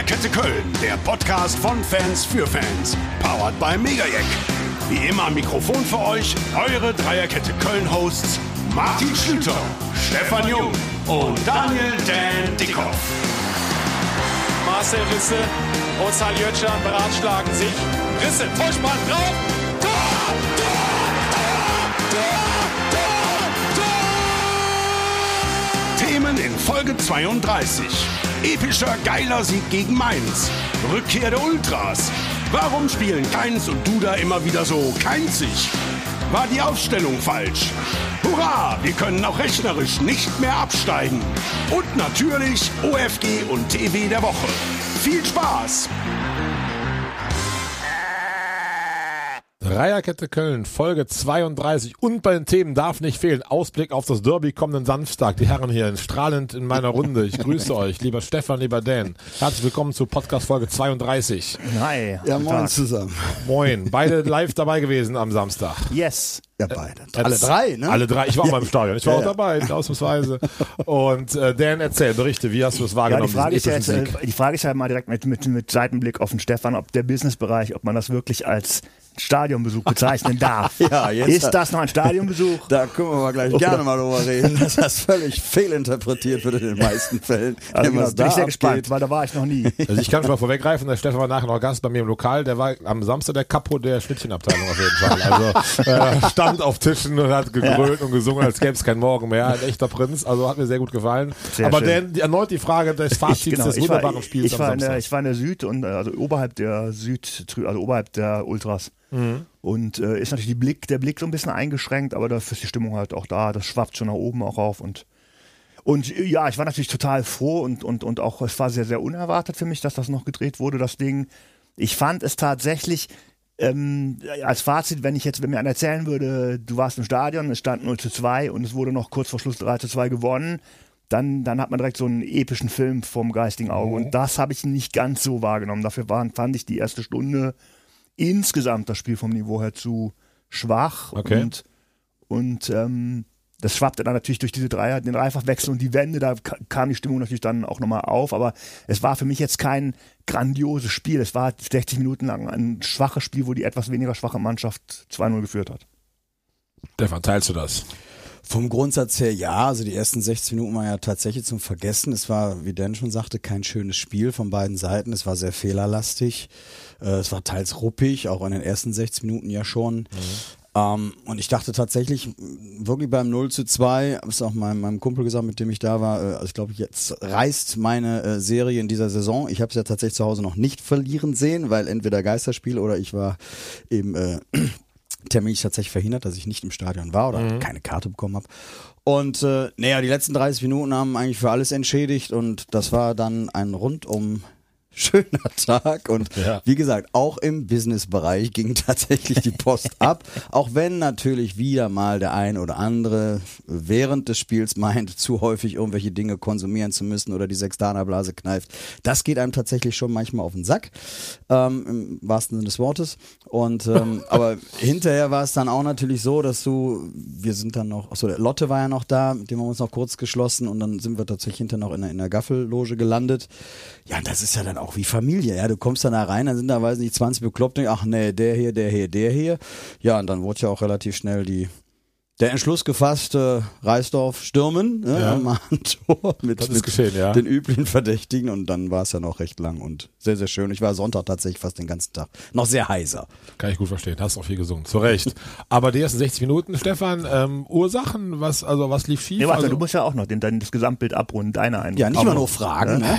Dreierkette Köln, der Podcast von Fans für Fans. Powered by Megajack. Wie immer am Mikrofon für euch eure Dreierkette Köln-Hosts Martin Schlüter, Stefan Jung und Daniel Dan Dickhoff. Marcel Risse und Saljötschan beratschlagen sich. Risse, Vollspann drauf. Tor, Tor, Tor, Tor, Tor, Themen in Folge 32. Epischer, geiler Sieg gegen Mainz. Rückkehr der Ultras. Warum spielen Keins und Duda immer wieder so keinzig? War die Aufstellung falsch? Hurra, wir können auch rechnerisch nicht mehr absteigen. Und natürlich OFG und TV der Woche. Viel Spaß! Dreierkette Köln, Folge 32 und bei den Themen darf nicht fehlen. Ausblick auf das Derby kommenden Samstag. Die Herren hier strahlend in meiner Runde. Ich grüße euch, lieber Stefan, lieber Dan. Herzlich willkommen zu Podcast Folge 32. Hi. Ja, moin Tag. zusammen. Moin, beide live dabei gewesen am Samstag. Yes. Ja, beide. Alle drei, ne? Alle drei. Ich war auch Ja. mal im Stadion. Ich war Ja, auch ja. dabei, ausnahmsweise. Und äh, Dan, erzähl, berichte, wie hast du es Ja, wahrgenommen? die Frage, ist ja jetzt, äh, die Frage ist ja mal direkt mit, mit, mit Seitenblick auf den Stefan, ob der Businessbereich, ob man das wirklich als Stadionbesuch bezeichnen darf. Ja, jetzt- ist das noch ein Stadionbesuch? Da können wir mal gleich gerne mal drüber reden, dass das völlig fehlinterpretiert wird in den meisten Fällen. Also, genau, was bin ich sehr abgeht. gespannt, weil da war ich noch nie. Also ich kann schon mal vorweggreifen, der Stefan war nachher noch Gast bei mir im Lokal, der war am Samstag der Kapo der Schnittchenabteilung auf jeden Fall. Also äh, stand auf Tischen und hat gegrölt und gesungen, als gäbe es kein Morgen mehr. Ein echter Prinz, also hat mir sehr gut gefallen. Sehr Aber die- erneut die Frage des Fazits Ich, genau, des ich, war, wunderbaren Spiels ich, war am in der, Samstag. ich war in der Süd und äh, also oberhalb der Süd, also oberhalb der Ultras. Mhm. Und äh, ist natürlich Blick, der Blick so ein bisschen eingeschränkt, aber dafür ist die Stimmung halt auch da. Das schwappt schon nach oben auch auf und und äh, ja, ich war natürlich total froh und, und, und auch, es war sehr, sehr unerwartet für mich, dass das noch gedreht wurde, das Ding. Ich fand es tatsächlich, ähm, als Fazit, wenn ich jetzt, wenn mir einer erzählen würde, du warst im Stadion, es stand 0 zu 2 und es wurde noch kurz vor Schluss 3 zu 2 gewonnen, dann, dann hat man direkt so einen epischen Film vorm geistigen Auge. Und das habe ich nicht ganz so wahrgenommen. Dafür waren, fand ich die erste Stunde insgesamt das Spiel vom Niveau her zu schwach. Okay. Und, und ähm, das schwappte dann natürlich durch diese Dreier, den Dreifachwechsel und die Wende, da ka- kam die Stimmung natürlich dann auch nochmal auf. Aber es war für mich jetzt kein grandioses Spiel. Es war 60 Minuten lang ein schwaches Spiel, wo die etwas weniger schwache Mannschaft 2-0 geführt hat. Stefan, teilst du das? Vom Grundsatz her ja, also die ersten 60 Minuten waren ja tatsächlich zum Vergessen. Es war, wie Dan schon sagte, kein schönes Spiel von beiden Seiten. Es war sehr fehlerlastig. Äh, Es war teils ruppig, auch in den ersten 60 Minuten ja schon. Ähm, und ich dachte tatsächlich, wirklich beim 0 zu 2, habe es auch meinem, meinem Kumpel gesagt, mit dem ich da war, äh, also ich glaube, jetzt reißt meine äh, Serie in dieser Saison. Ich habe es ja tatsächlich zu Hause noch nicht verlieren sehen, weil entweder Geisterspiel oder ich war eben äh, terminlich tatsächlich verhindert, dass ich nicht im Stadion war oder keine Karte bekommen habe. Und äh, naja, die letzten 30 Minuten haben eigentlich für alles entschädigt und das war dann ein rundum schöner Tag und Ja. wie gesagt, auch im Businessbereich ging tatsächlich die Post ab, auch wenn natürlich wieder mal der ein oder andere während des Spiels meint, zu häufig irgendwelche Dinge konsumieren zu müssen oder die Sextanerblase kneift. Das geht einem tatsächlich schon manchmal auf den Sack, ähm, im wahrsten Sinne des Wortes. Und ähm, aber hinterher war es dann auch natürlich so, dass du, wir sind dann noch, achso, der Lotte war ja noch da, mit dem haben wir uns noch kurz geschlossen und dann sind wir tatsächlich hinterher noch in der, in der Gaffelloge gelandet. Ja, das ist ja dann auch wie Familie, ja. Du kommst dann da rein, dann sind da, weiß nicht, 20 Bekloppte, ach nee, der hier, der hier, der hier. Ja, und dann wurde ja auch relativ schnell die der Entschluss gefasst, äh, Reisdorf stürmen, ne, Ja. am Tor mit, mit geschehen, ja. den üblichen Verdächtigen und dann war es ja noch recht lang und sehr, sehr schön. Ich war Sonntag tatsächlich fast den ganzen Tag noch sehr heiser. Kann ich gut verstehen. Hast auch viel gesungen. Zu Recht. Aber die ersten 60 Minuten, Stefan, ähm, Ursachen, was, also was lief schief? Nee, warte, also, du musst ja auch noch den, dein, das Gesamtbild abrunden, deine Eindruck. Ja, nicht mal noch. nur Fragen. Ne?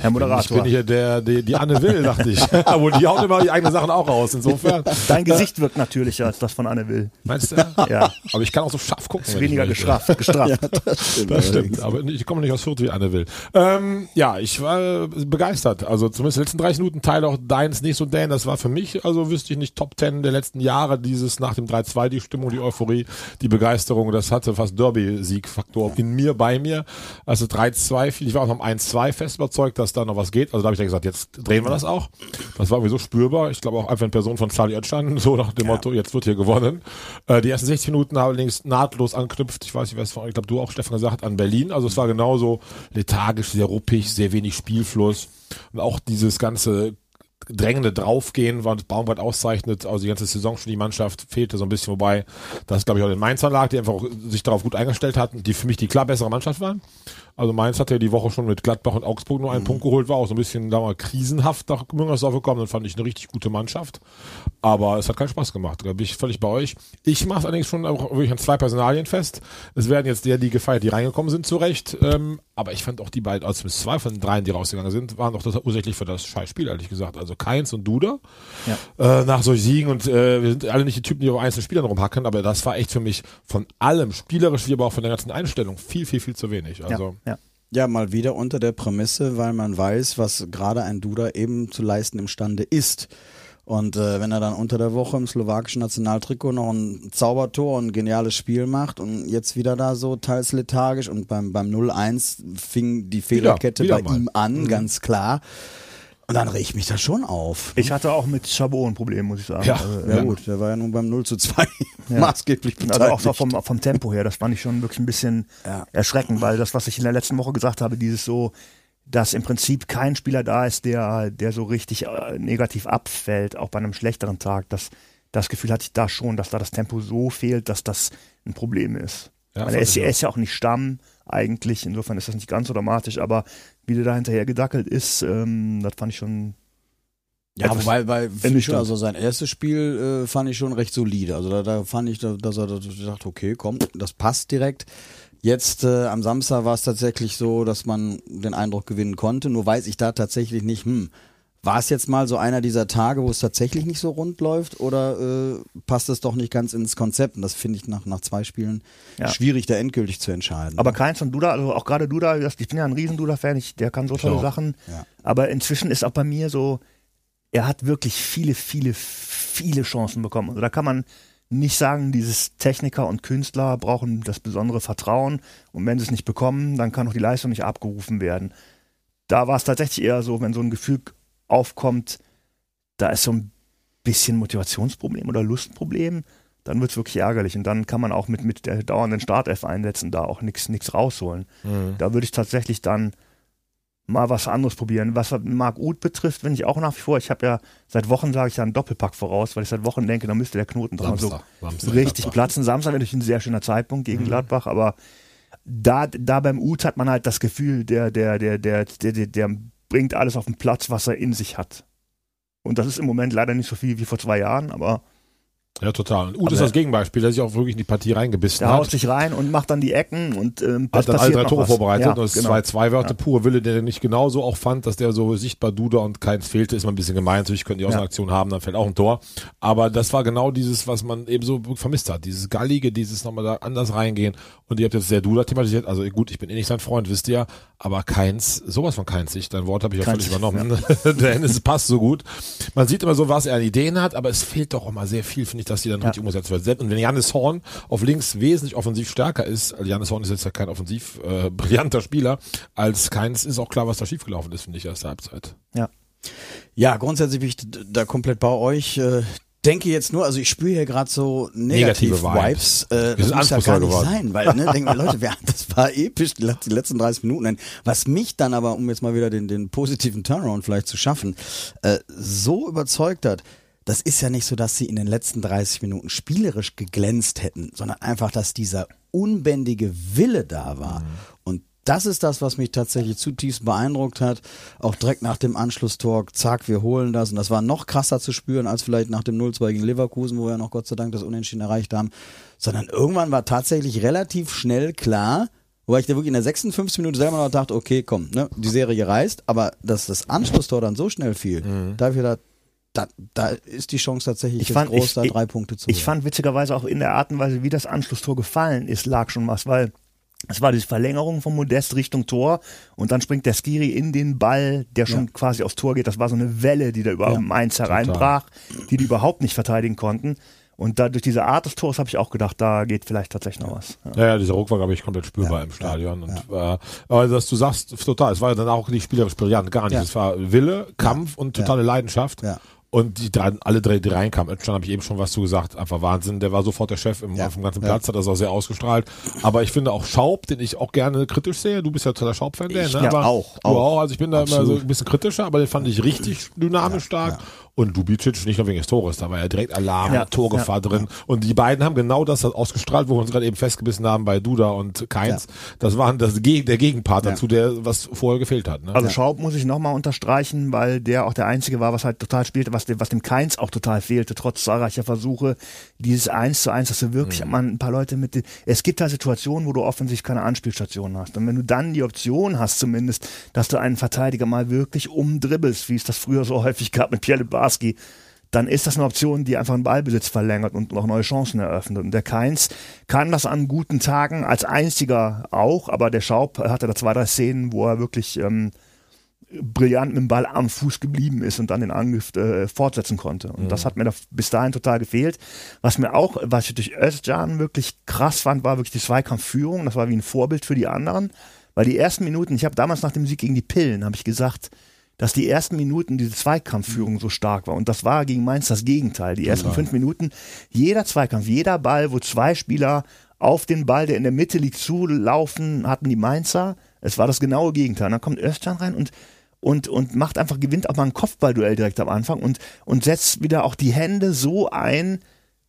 Herr Moderator. ich bin hier der, die, die Anne Will, dachte ich. Aber die haut immer die eigenen Sachen auch raus. Insofern. Dein Gesicht wirkt natürlicher als das von Anne Will. Meinst du? Ja. Aber ich kann auch so scharf gucken. ich Weniger möchte. gestrafft, gestrafft. Das stimmt, aber ich komme nicht aus Fürth wie Anne will. Ähm, ja, ich war begeistert. Also zumindest die letzten 30 Minuten Teil auch deins nicht so Dan. Das war für mich, also wüsste ich nicht, Top 10 der letzten Jahre, dieses nach dem 3-2, die Stimmung, die Euphorie, die Begeisterung. Das hatte fast Derby-Sieg-Faktor in mir, bei mir. Also 3-2 fiel, ich war auch noch am 1-2 fest überzeugt, dass da noch was geht. Also da habe ich dann gesagt, jetzt drehen wir das auch. Das war irgendwie so spürbar. Ich glaube auch einfach in Person von Charlie Oetschan, so nach dem Motto, jetzt wird hier gewonnen. Äh, die ersten 60 Minuten haben allerdings nahtlos anknüpft. Ich weiß nicht, was ich glaube, du auch, Stefan, gesagt, an Berlin. Also es war genauso lethargisch, sehr ruppig, sehr wenig Spielfluss. Und auch dieses ganze drängende Draufgehen, was Baumgart auszeichnet, also die ganze Saison schon die Mannschaft fehlte so ein bisschen, wobei das glaube ich auch den Mainzern lag, die einfach sich darauf gut eingestellt hatten, die für mich die klar bessere Mannschaft waren. Also Mainz hatte ja die Woche schon mit Gladbach und Augsburg nur einen mhm. Punkt geholt, war auch so ein bisschen da mal krisenhaft nach Müngersdorf gekommen, dann fand ich eine richtig gute Mannschaft. Aber es hat keinen Spaß gemacht, da bin ich völlig bei euch. Ich mache allerdings schon auch wirklich an zwei Personalien fest. Es werden jetzt der, die gefeiert, die reingekommen sind, zurecht. Ähm, aber ich fand auch die beiden, also zwei von den dreien, die rausgegangen sind, waren doch ursächlich für das Scheißspiel, ehrlich gesagt. Also Keins und Duda. Ja. Äh, nach solchen Siegen und äh, wir sind alle nicht die Typen, die auf einzelnen Spielern rumhacken, aber das war echt für mich von allem, spielerisch wie aber auch von der ganzen Einstellung, viel, viel, viel zu wenig. Also ja, ja. Ja, mal wieder unter der Prämisse, weil man weiß, was gerade ein Duda eben zu leisten imstande ist. Und äh, wenn er dann unter der Woche im slowakischen Nationaltrikot noch ein Zaubertor und ein geniales Spiel macht und jetzt wieder da so teils lethargisch und beim, beim 0-1 fing die Fehlerkette wieder, wieder bei mal. ihm an, mhm. ganz klar. Und dann reg ich mich da schon auf. Ich hatte auch mit Chabot ein Problem, muss ich sagen. Ja, also, ja, ja gut, der war ja nun beim 0 zu 2 ja. maßgeblich beteiligt. Also auch vom, vom Tempo her, das fand ich schon wirklich ein bisschen ja. erschreckend, weil das, was ich in der letzten Woche gesagt habe, dieses so, dass im Prinzip kein Spieler da ist, der, der so richtig äh, negativ abfällt, auch bei einem schlechteren Tag. Das, das Gefühl hatte ich da schon, dass da das Tempo so fehlt, dass das ein Problem ist. Ja, er, ist, er ist ja auch nicht Stamm eigentlich, insofern ist das nicht ganz so dramatisch, aber wie der da hinterher gedackelt ist, ähm, das fand ich schon. Ja, wobei, weil schon, also sein erstes Spiel äh, fand ich schon recht solide. Also da, da fand ich, dass er dachte, okay, komm, das passt direkt. Jetzt äh, am Samstag war es tatsächlich so, dass man den Eindruck gewinnen konnte. Nur weiß ich da tatsächlich nicht, hm, war es jetzt mal so einer dieser Tage, wo es tatsächlich nicht so rund läuft oder äh, passt es doch nicht ganz ins Konzept? Und das finde ich nach, nach zwei Spielen ja. schwierig, da endgültig zu entscheiden. Aber keins von Duda, also auch gerade Duda, ich bin ja ein riesen Duda-Fan, der kann so tolle Sachen. Ja. Aber inzwischen ist auch bei mir so, er hat wirklich viele, viele, viele Chancen bekommen. Also da kann man nicht sagen, dieses Techniker und Künstler brauchen das besondere Vertrauen und wenn sie es nicht bekommen, dann kann auch die Leistung nicht abgerufen werden. Da war es tatsächlich eher so, wenn so ein Gefühl aufkommt, da ist so ein bisschen Motivationsproblem oder Lustproblem, dann wird es wirklich ärgerlich. Und dann kann man auch mit, mit der dauernden Startelf einsetzen, da auch nichts rausholen. Mhm. Da würde ich tatsächlich dann mal was anderes probieren. Was Marc Uth betrifft, bin ich auch nach wie vor, ich habe ja seit Wochen sage ich ja einen Doppelpack voraus, weil ich seit Wochen denke, da müsste der Knoten doch mal so Samstag, richtig Gladbach. platzen. Samstag wäre natürlich ein sehr schöner Zeitpunkt gegen mhm. Gladbach, aber da, da beim Uth hat man halt das Gefühl, der, der, der, der, der, der, der bringt alles auf den Platz, was er in sich hat. Und das ist im Moment leider nicht so viel wie vor zwei Jahren, aber ja, total. Und Uth ist das Gegenbeispiel, der sich auch wirklich in die Partie reingebissen der hat. Der haut sich rein und macht dann die Ecken und ähm, hat dann alle drei Tore was. vorbereitet ja, und es genau. zwei zwei Wörter ja. pure Wille, der nicht genauso auch fand, dass der so sichtbar Duda und keins fehlte, ist mal ein bisschen gemein. Natürlich könnten die auch ja. eine Aktion haben, dann fällt auch ein Tor. Aber das war genau dieses, was man eben so vermisst hat. Dieses Gallige, dieses nochmal da anders reingehen. Und ihr habt jetzt sehr Duda thematisiert. Also gut, ich bin eh nicht sein Freund, wisst ihr, aber keins, sowas von keins. Ich, dein Wort habe ich ja völlig übernommen. Ja. Denn es passt so gut. Man sieht immer so, was er an Ideen hat, aber es fehlt doch immer sehr viel, finde ich, dass die dann richtig umgesetzt wird. Und wenn Janis Horn auf links wesentlich offensiv stärker ist, also Janis Horn ist jetzt ja kein offensiv äh, brillanter Spieler, als keins ist auch klar, was da schiefgelaufen ist, finde ich, erste Halbzeit. Ja. Ja, grundsätzlich bin ich da komplett bei euch. Äh, denke jetzt nur, also ich spüre hier gerade so negative, negative Vibes. Äh, das muss ja gar nicht geworden. sein, weil ne, denken wir, Leute, wer, das war episch die, letzten 30 Minuten. Was mich dann aber, um jetzt mal wieder den, den positiven Turnaround vielleicht zu schaffen, äh, so überzeugt hat, das ist ja nicht so, dass sie in den letzten 30 Minuten spielerisch geglänzt hätten, sondern einfach, dass dieser unbändige Wille da war. Mhm. Und das ist das, was mich tatsächlich zutiefst beeindruckt hat. Auch direkt nach dem Anschlusstor, zack, wir holen das. Und das war noch krasser zu spüren als vielleicht nach dem 0-2 gegen Leverkusen, wo wir noch Gott sei Dank das Unentschieden erreicht haben. Sondern irgendwann war tatsächlich relativ schnell klar, Wobei ich da wirklich in der 56 Minute selber noch dachte, okay, komm, ne, die Serie reißt, aber dass das Anschlusstor dann so schnell fiel, mhm. da habe ich gedacht, da, da ist die Chance tatsächlich ich fand, groß, ich, da drei Punkte zu Ich holen. fand witzigerweise auch in der Art und Weise, wie das Anschlusstor gefallen ist, lag schon was, weil es war die Verlängerung vom Modest Richtung Tor und dann springt der Skiri in den Ball, der schon ja. quasi aufs Tor geht. Das war so eine Welle, die da über ja, Mainz hereinbrach, die die überhaupt nicht verteidigen konnten. Und da durch diese Art des Tores habe ich auch gedacht, da geht vielleicht tatsächlich noch was. Ja, ja, dieser Ruck war, glaube ich, komplett spürbar ja, im Stadion. Und äh, aber dass du sagst, total, es war ja dann auch nicht spielerisch brillant, gar nicht. Es war Wille, Kampf und totale Leidenschaft. Ja. Und die drei, alle drei, die reinkamen, Özcan habe ich eben schon was zu gesagt, einfach Wahnsinn. Der war sofort der Chef im, Ja. auf dem ganzen Ja. Platz, hat das auch sehr ausgestrahlt. Aber ich finde auch Schaub, den ich auch gerne kritisch sehe. Du bist ja totaler Schaub-Fan, ne? ja, aber auch, Du auch. auch. Also ich bin da immer so Absolut. ein bisschen kritischer, aber den fand ich richtig dynamisch stark. Und Dubicic nicht nur wegen des Tores, da war ja direkt Alarm, Ja. Torgefahr drin. Und die beiden haben genau das ausgestrahlt, wo wir uns gerade eben festgebissen haben bei Duda und Keins. Das waren das, Geg- der Gegenpart Ja. dazu, der was vorher gefehlt hat. Ne? Also Schaub muss ich nochmal unterstreichen, weil der auch der Einzige war, was halt total spielte, was dem, was dem Keins auch total fehlte, trotz zahlreicher Versuche. Dieses Eins zu Eins, dass du wirklich Mhm. mal ein paar Leute mit, es gibt halt Situationen, wo du offensichtlich keine Anspielstation hast. Und wenn du dann die Option hast zumindest, dass du einen Verteidiger mal wirklich umdribbelst, wie es das früher so häufig gab mit Pierre Libarski, dann ist das eine Option, die einfach einen Ballbesitz verlängert und noch neue Chancen eröffnet. Und der Keins kann das an guten Tagen als einziger auch, aber der Schaub hatte da zwei, drei Szenen, wo er wirklich ähm, brillant mit dem Ball am Fuß geblieben ist und dann den Angriff äh, fortsetzen konnte. Und das hat mir da bis dahin total gefehlt. Was mir auch, was ich durch Özcan wirklich krass fand, war wirklich die Zweikampfführung. Das war wie ein Vorbild für die anderen. Weil die ersten Minuten, ich habe damals nach dem Sieg gegen die Pillen, habe ich gesagt, dass die ersten Minuten diese Zweikampfführung so stark war. Und das war gegen Mainz das Gegenteil. Die ersten fünf Minuten, jeder Zweikampf, jeder Ball, wo zwei Spieler auf den Ball, der in der Mitte liegt, zulaufen, hatten die Mainzer. Es war das genaue Gegenteil. Und dann kommt Özcan rein und und, und macht einfach, gewinnt auch mal ein Kopfballduell direkt am Anfang und, und setzt wieder auch die Hände so ein,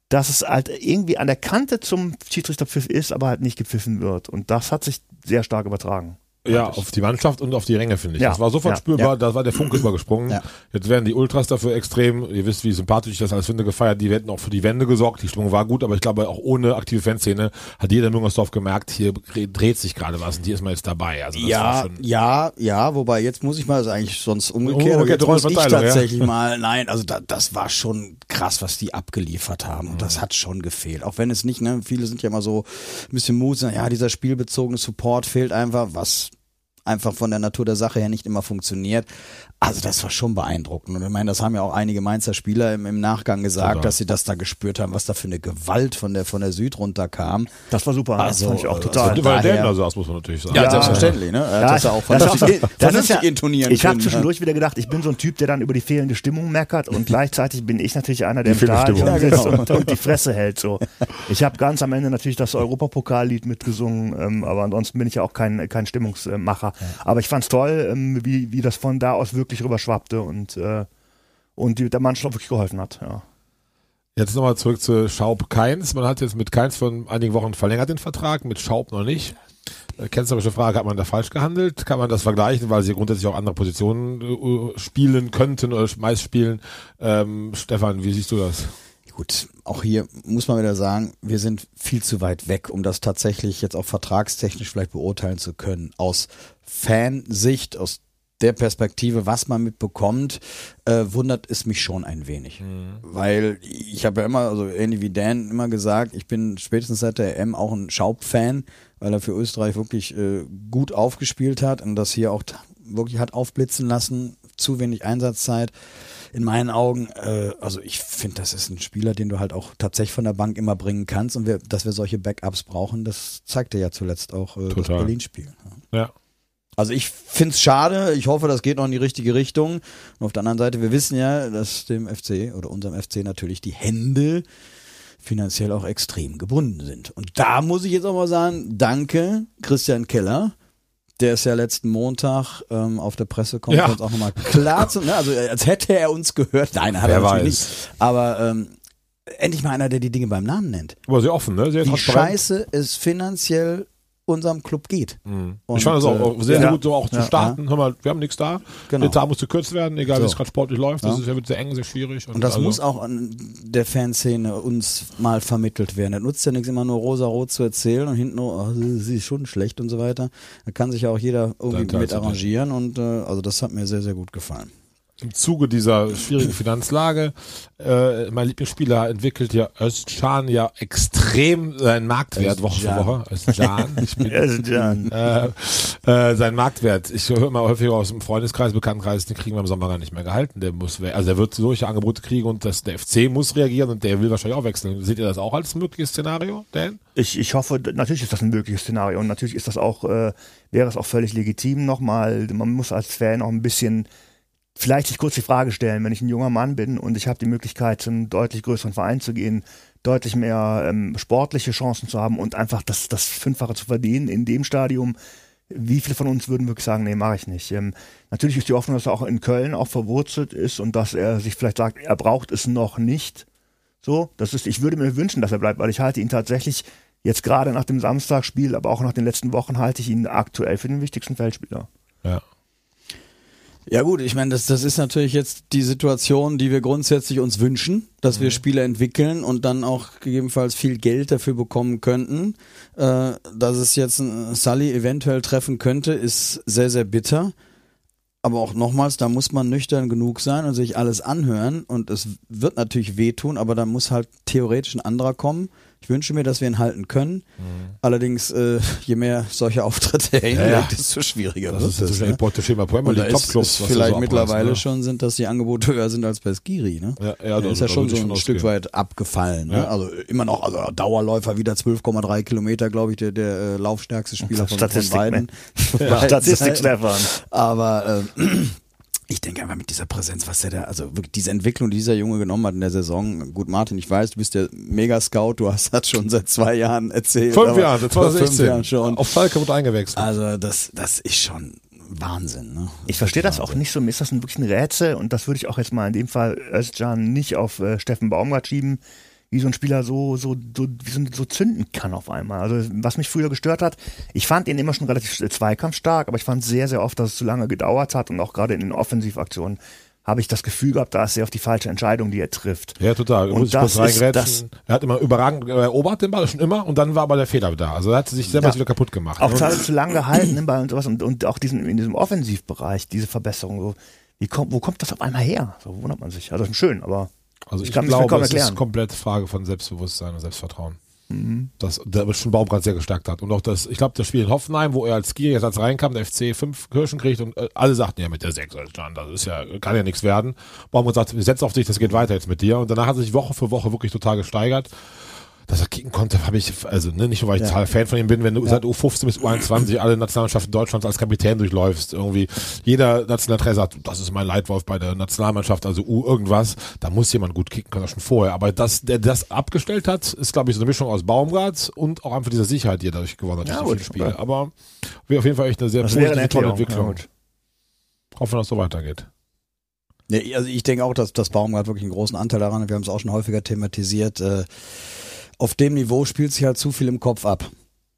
dass es halt irgendwie an der Kante zum Schiedsrichterpfiff ist, aber halt nicht gepfiffen wird. Und das hat sich sehr stark übertragen. Ja, auf die Mannschaft und auf die Ränge, finde ich. Ja, Das war sofort ja, spürbar, ja. da war der Funke übergesprungen. Ja. Jetzt werden die Ultras dafür extrem, ihr wisst, wie sympathisch ich das alles finde, gefeiert. Die hätten auch für die Wende gesorgt. Die Stimmung war gut, aber ich glaube, auch ohne aktive Fanszene hat jeder in Müngersdorf gemerkt, hier dreht sich gerade was und hier ist man jetzt dabei. Also Ja, ja, ja, wobei jetzt muss ich mal, das ist eigentlich sonst umgekehrt, aber Umgekehrte jetzt muss ich tatsächlich mal, nein, also da, das war schon krass, was die abgeliefert haben und das hat schon gefehlt. Auch wenn es nicht, ne, viele sind ja immer so ein bisschen Mut, sagen, ja, dieser spielbezogene Support fehlt einfach, was einfach von der Natur der Sache her nicht immer funktioniert. Also das war schon beeindruckend. Und ich meine, das haben ja auch einige Mainzer Spieler im, im Nachgang gesagt, Total. dass sie das da gespürt haben, was da für eine Gewalt von der von der Süd runterkam. Das war super. Also, das fand ich auch äh, total. also weil der daher- da saß, muss man natürlich sagen. Ja, Ja. selbstverständlich, ne? Er hat das ja auch das vernünftig, ist auch- das ist ja- intonieren Ich habe ne? zwischendurch wieder gedacht, ich bin so ein Typ, der dann über die fehlende Stimmung meckert und gleichzeitig bin ich natürlich einer, der im Stadion Ja, genau. und, und die Fresse hält. So. Ich habe ganz am Ende natürlich das Europapokallied mitgesungen, ähm, aber ansonsten bin ich ja auch kein, kein Stimmungsmacher. Aber ich fand's toll, ähm, wie, wie das von da aus wirklich rüberschwappte und, äh, und die, der Mannschaft wirklich geholfen hat. Ja. Jetzt nochmal zurück zu Schaub Keins. Man hat jetzt mit Keins von einigen Wochen verlängert den Vertrag, mit Schaub noch nicht. Äh, Kennzerische Frage, hat man da falsch gehandelt? Kann man das vergleichen, weil sie grundsätzlich auch andere Positionen äh, spielen könnten oder meist spielen? Ähm, Stefan, wie siehst du das? Gut, auch hier muss man wieder sagen, wir sind viel zu weit weg, um das tatsächlich jetzt auch vertragstechnisch vielleicht beurteilen zu können. Aus Fansicht, aus der Perspektive, was man mitbekommt, äh, wundert es mich schon ein wenig. Weil ich habe ja immer, also ähnlich wie Dan immer gesagt, ich bin spätestens seit der EM auch ein Schaub-Fan, weil er für Österreich wirklich äh, gut aufgespielt hat und das hier auch wirklich hat aufblitzen lassen, zu wenig Einsatzzeit. In meinen Augen, äh, also ich finde, das ist ein Spieler, den du halt auch tatsächlich von der Bank immer bringen kannst und wir, dass wir solche Backups brauchen, das zeigte ja zuletzt auch äh, das. Berlin-Spiel. Ja. Ja. Also ich find's schade. Ich hoffe, das geht noch in die richtige Richtung. Und auf der anderen Seite, wir wissen ja, dass dem FC oder unserem FC natürlich die Hände finanziell auch extrem gebunden sind. Und da muss ich jetzt auch mal sagen, danke Christian Keller. Der ist ja letzten Montag ähm, auf der Pressekonferenz Ja. auch nochmal klar zu, ne? also als hätte er uns gehört. Nein, hat Wer er natürlich weiß. nicht. Aber ähm, endlich mal einer, der die Dinge beim Namen nennt. Aber sehr offen, ne? Sehr Wie scheiße es finanziell unserem Club geht. Mhm. Und, ich fand das auch äh, auch sehr, sehr ja. gut, so auch zu Ja. starten. Hör mal, wir haben nichts da. Genau. Der Tag muss gekürzt werden, egal wie So. es gerade sportlich läuft. Das Ja. ist ja wird sehr eng, sehr schwierig. Und das also, muss auch an der Fanszene uns mal vermittelt werden. Das nutzt ja nichts, immer nur rosa-rot zu erzählen und hinten nur, oh, sie ist schon schlecht und so weiter. Da kann sich ja auch jeder irgendwie mit arrangieren und äh, also das hat mir sehr, sehr gut gefallen. Im Zuge dieser schwierigen Finanzlage, äh, mein Lieblingsspieler entwickelt ja Özcan ja extrem seinen Marktwert Woche für. Woche. Özcan, ich bin, Özcan. äh, äh, sein Marktwert. Ich höre immer häufiger aus dem Freundeskreis, Bekanntenkreis, den kriegen wir im Sommer gar nicht mehr gehalten. Der muss, also der wird solche Angebote kriegen und das, der FC muss reagieren und der will wahrscheinlich auch wechseln. Seht ihr das auch als mögliches Szenario, Dan? Ich, ich hoffe, natürlich ist das ein mögliches Szenario und natürlich ist das auch, äh, wäre es auch völlig legitim nochmal. Man muss als Fan auch ein bisschen vielleicht sich kurz die Frage stellen, wenn ich ein junger Mann bin und ich habe die Möglichkeit, zu einem deutlich größeren Verein zu gehen, deutlich mehr ähm, sportliche Chancen zu haben und einfach das, das Fünffache zu verdienen in dem Stadium. Wie viele von uns würden wirklich sagen, nee, mache ich nicht? Ähm, natürlich ist die Hoffnung, dass er auch in Köln auch verwurzelt ist und dass er sich vielleicht sagt, er braucht es noch nicht. So, das ist, ich würde mir wünschen, dass er bleibt, weil ich halte ihn tatsächlich jetzt gerade nach dem Samstagsspiel, aber auch nach den letzten Wochen halte ich ihn aktuell für den wichtigsten Feldspieler. Ja. Ja gut, ich meine, das, das ist natürlich jetzt die Situation, die wir grundsätzlich uns wünschen, dass wir Spieler entwickeln und dann auch gegebenenfalls viel Geld dafür bekommen könnten. Äh, dass es jetzt ein Sully eventuell treffen könnte, ist sehr, sehr bitter. Aber auch nochmals, da muss man nüchtern genug sein und sich alles anhören und es wird natürlich wehtun, aber da muss halt theoretisch ein anderer kommen, ich wünsche mir, dass wir ihn halten können. Mhm. Allerdings, äh, je mehr solche Auftritte er hinlegt, ja, ja. desto schwieriger das wird ist es. Ne? Beuteschema Premier League Topclubs. Vielleicht so mittlerweile ne? schon sind, dass die Angebote höher sind als bei Skiri. Ne? Ja, ja, der ist ja schon so ein Stück ausgehen. weit abgefallen. Ne? Also immer noch, also Dauerläufer wieder 12,3 Kilometer, glaube ich, der, der äh, laufstärkste Spieler von, von beiden. Ja, Statistik, Stefan. Aber äh, ich denke einfach mit dieser Präsenz, was der da, also wirklich diese Entwicklung, die dieser Junge genommen hat in der Saison. Gut, Martin, ich weiß, du bist der Mega-Scout, du hast das schon seit zwei Jahren erzählt. Fünf Jahre, seit 2016. Jahren schon. Auf Falke wird eingewechselt. Also das, das ist schon Wahnsinn. Ne? Ich verstehe das auch nicht so, mir ist das ein, wirklich ein Rätsel und das würde ich auch jetzt mal in dem Fall Özcan nicht auf äh, Steffen Baumgart schieben wie so ein Spieler so, so, so, so, so zünden kann auf einmal. Also was mich früher gestört hat, ich fand ihn immer schon relativ zweikampfstark, aber ich fand sehr, sehr oft, dass es zu lange gedauert hat und auch gerade in den Offensivaktionen habe ich das Gefühl gehabt, da ist er auf die falsche Entscheidung, die er trifft. Ja, total. Und Muss das ich kurz das, Er hat immer überragend erobert den Ball schon immer und dann war aber der Fehler da. Also er hat sich selber ja, wieder kaputt gemacht. Auch ne? zu lange gehalten im Ball und sowas und, und auch diesen, in diesem Offensivbereich, diese Verbesserung. So, wie kommt, wo kommt das auf einmal her? So wundert man sich. Also schön, aber also ich, ich glaube, es ist komplett Frage von Selbstbewusstsein und Selbstvertrauen. Mhm. Das, der schon Baumgart sehr gestärkt hat. Und auch das, ich glaube, das Spiel in Hoffenheim, wo er als Gier jetzt als reinkam, der FC fünf Kirschen kriegt und äh, alle sagten ja mit der sechs, das ist ja, kann ja nichts werden. Baumgart sagt, wir setzen auf dich, das geht weiter jetzt mit dir. Und danach hat er sich Woche für Woche wirklich total gesteigert dass er kicken konnte, habe ich, also ne, nicht nur, weil ich ja. total Fan von ihm bin, wenn du ja. seit U15 bis U21 alle Nationalmannschaften Deutschlands als Kapitän durchläufst, irgendwie jeder Nationaltrainer sagt, das ist mein Leitwolf bei der Nationalmannschaft, also U irgendwas, da muss jemand gut kicken können, schon vorher. Aber dass der das abgestellt hat, ist, glaube ich, so eine Mischung aus Baumgart und auch einfach dieser Sicherheit, die er dadurch gewonnen hat, ja, so viele Spiele. Aber wäre auf jeden Fall echt eine sehr positive, eine tolle Entwicklung. Ja, Hoffen, dass es so weitergeht. Ja, also ich denke auch, dass, dass Baumgart wirklich einen großen Anteil daran hat. Wir haben es auch schon häufiger thematisiert. Äh, auf dem Niveau spielt sich halt zu viel im Kopf ab.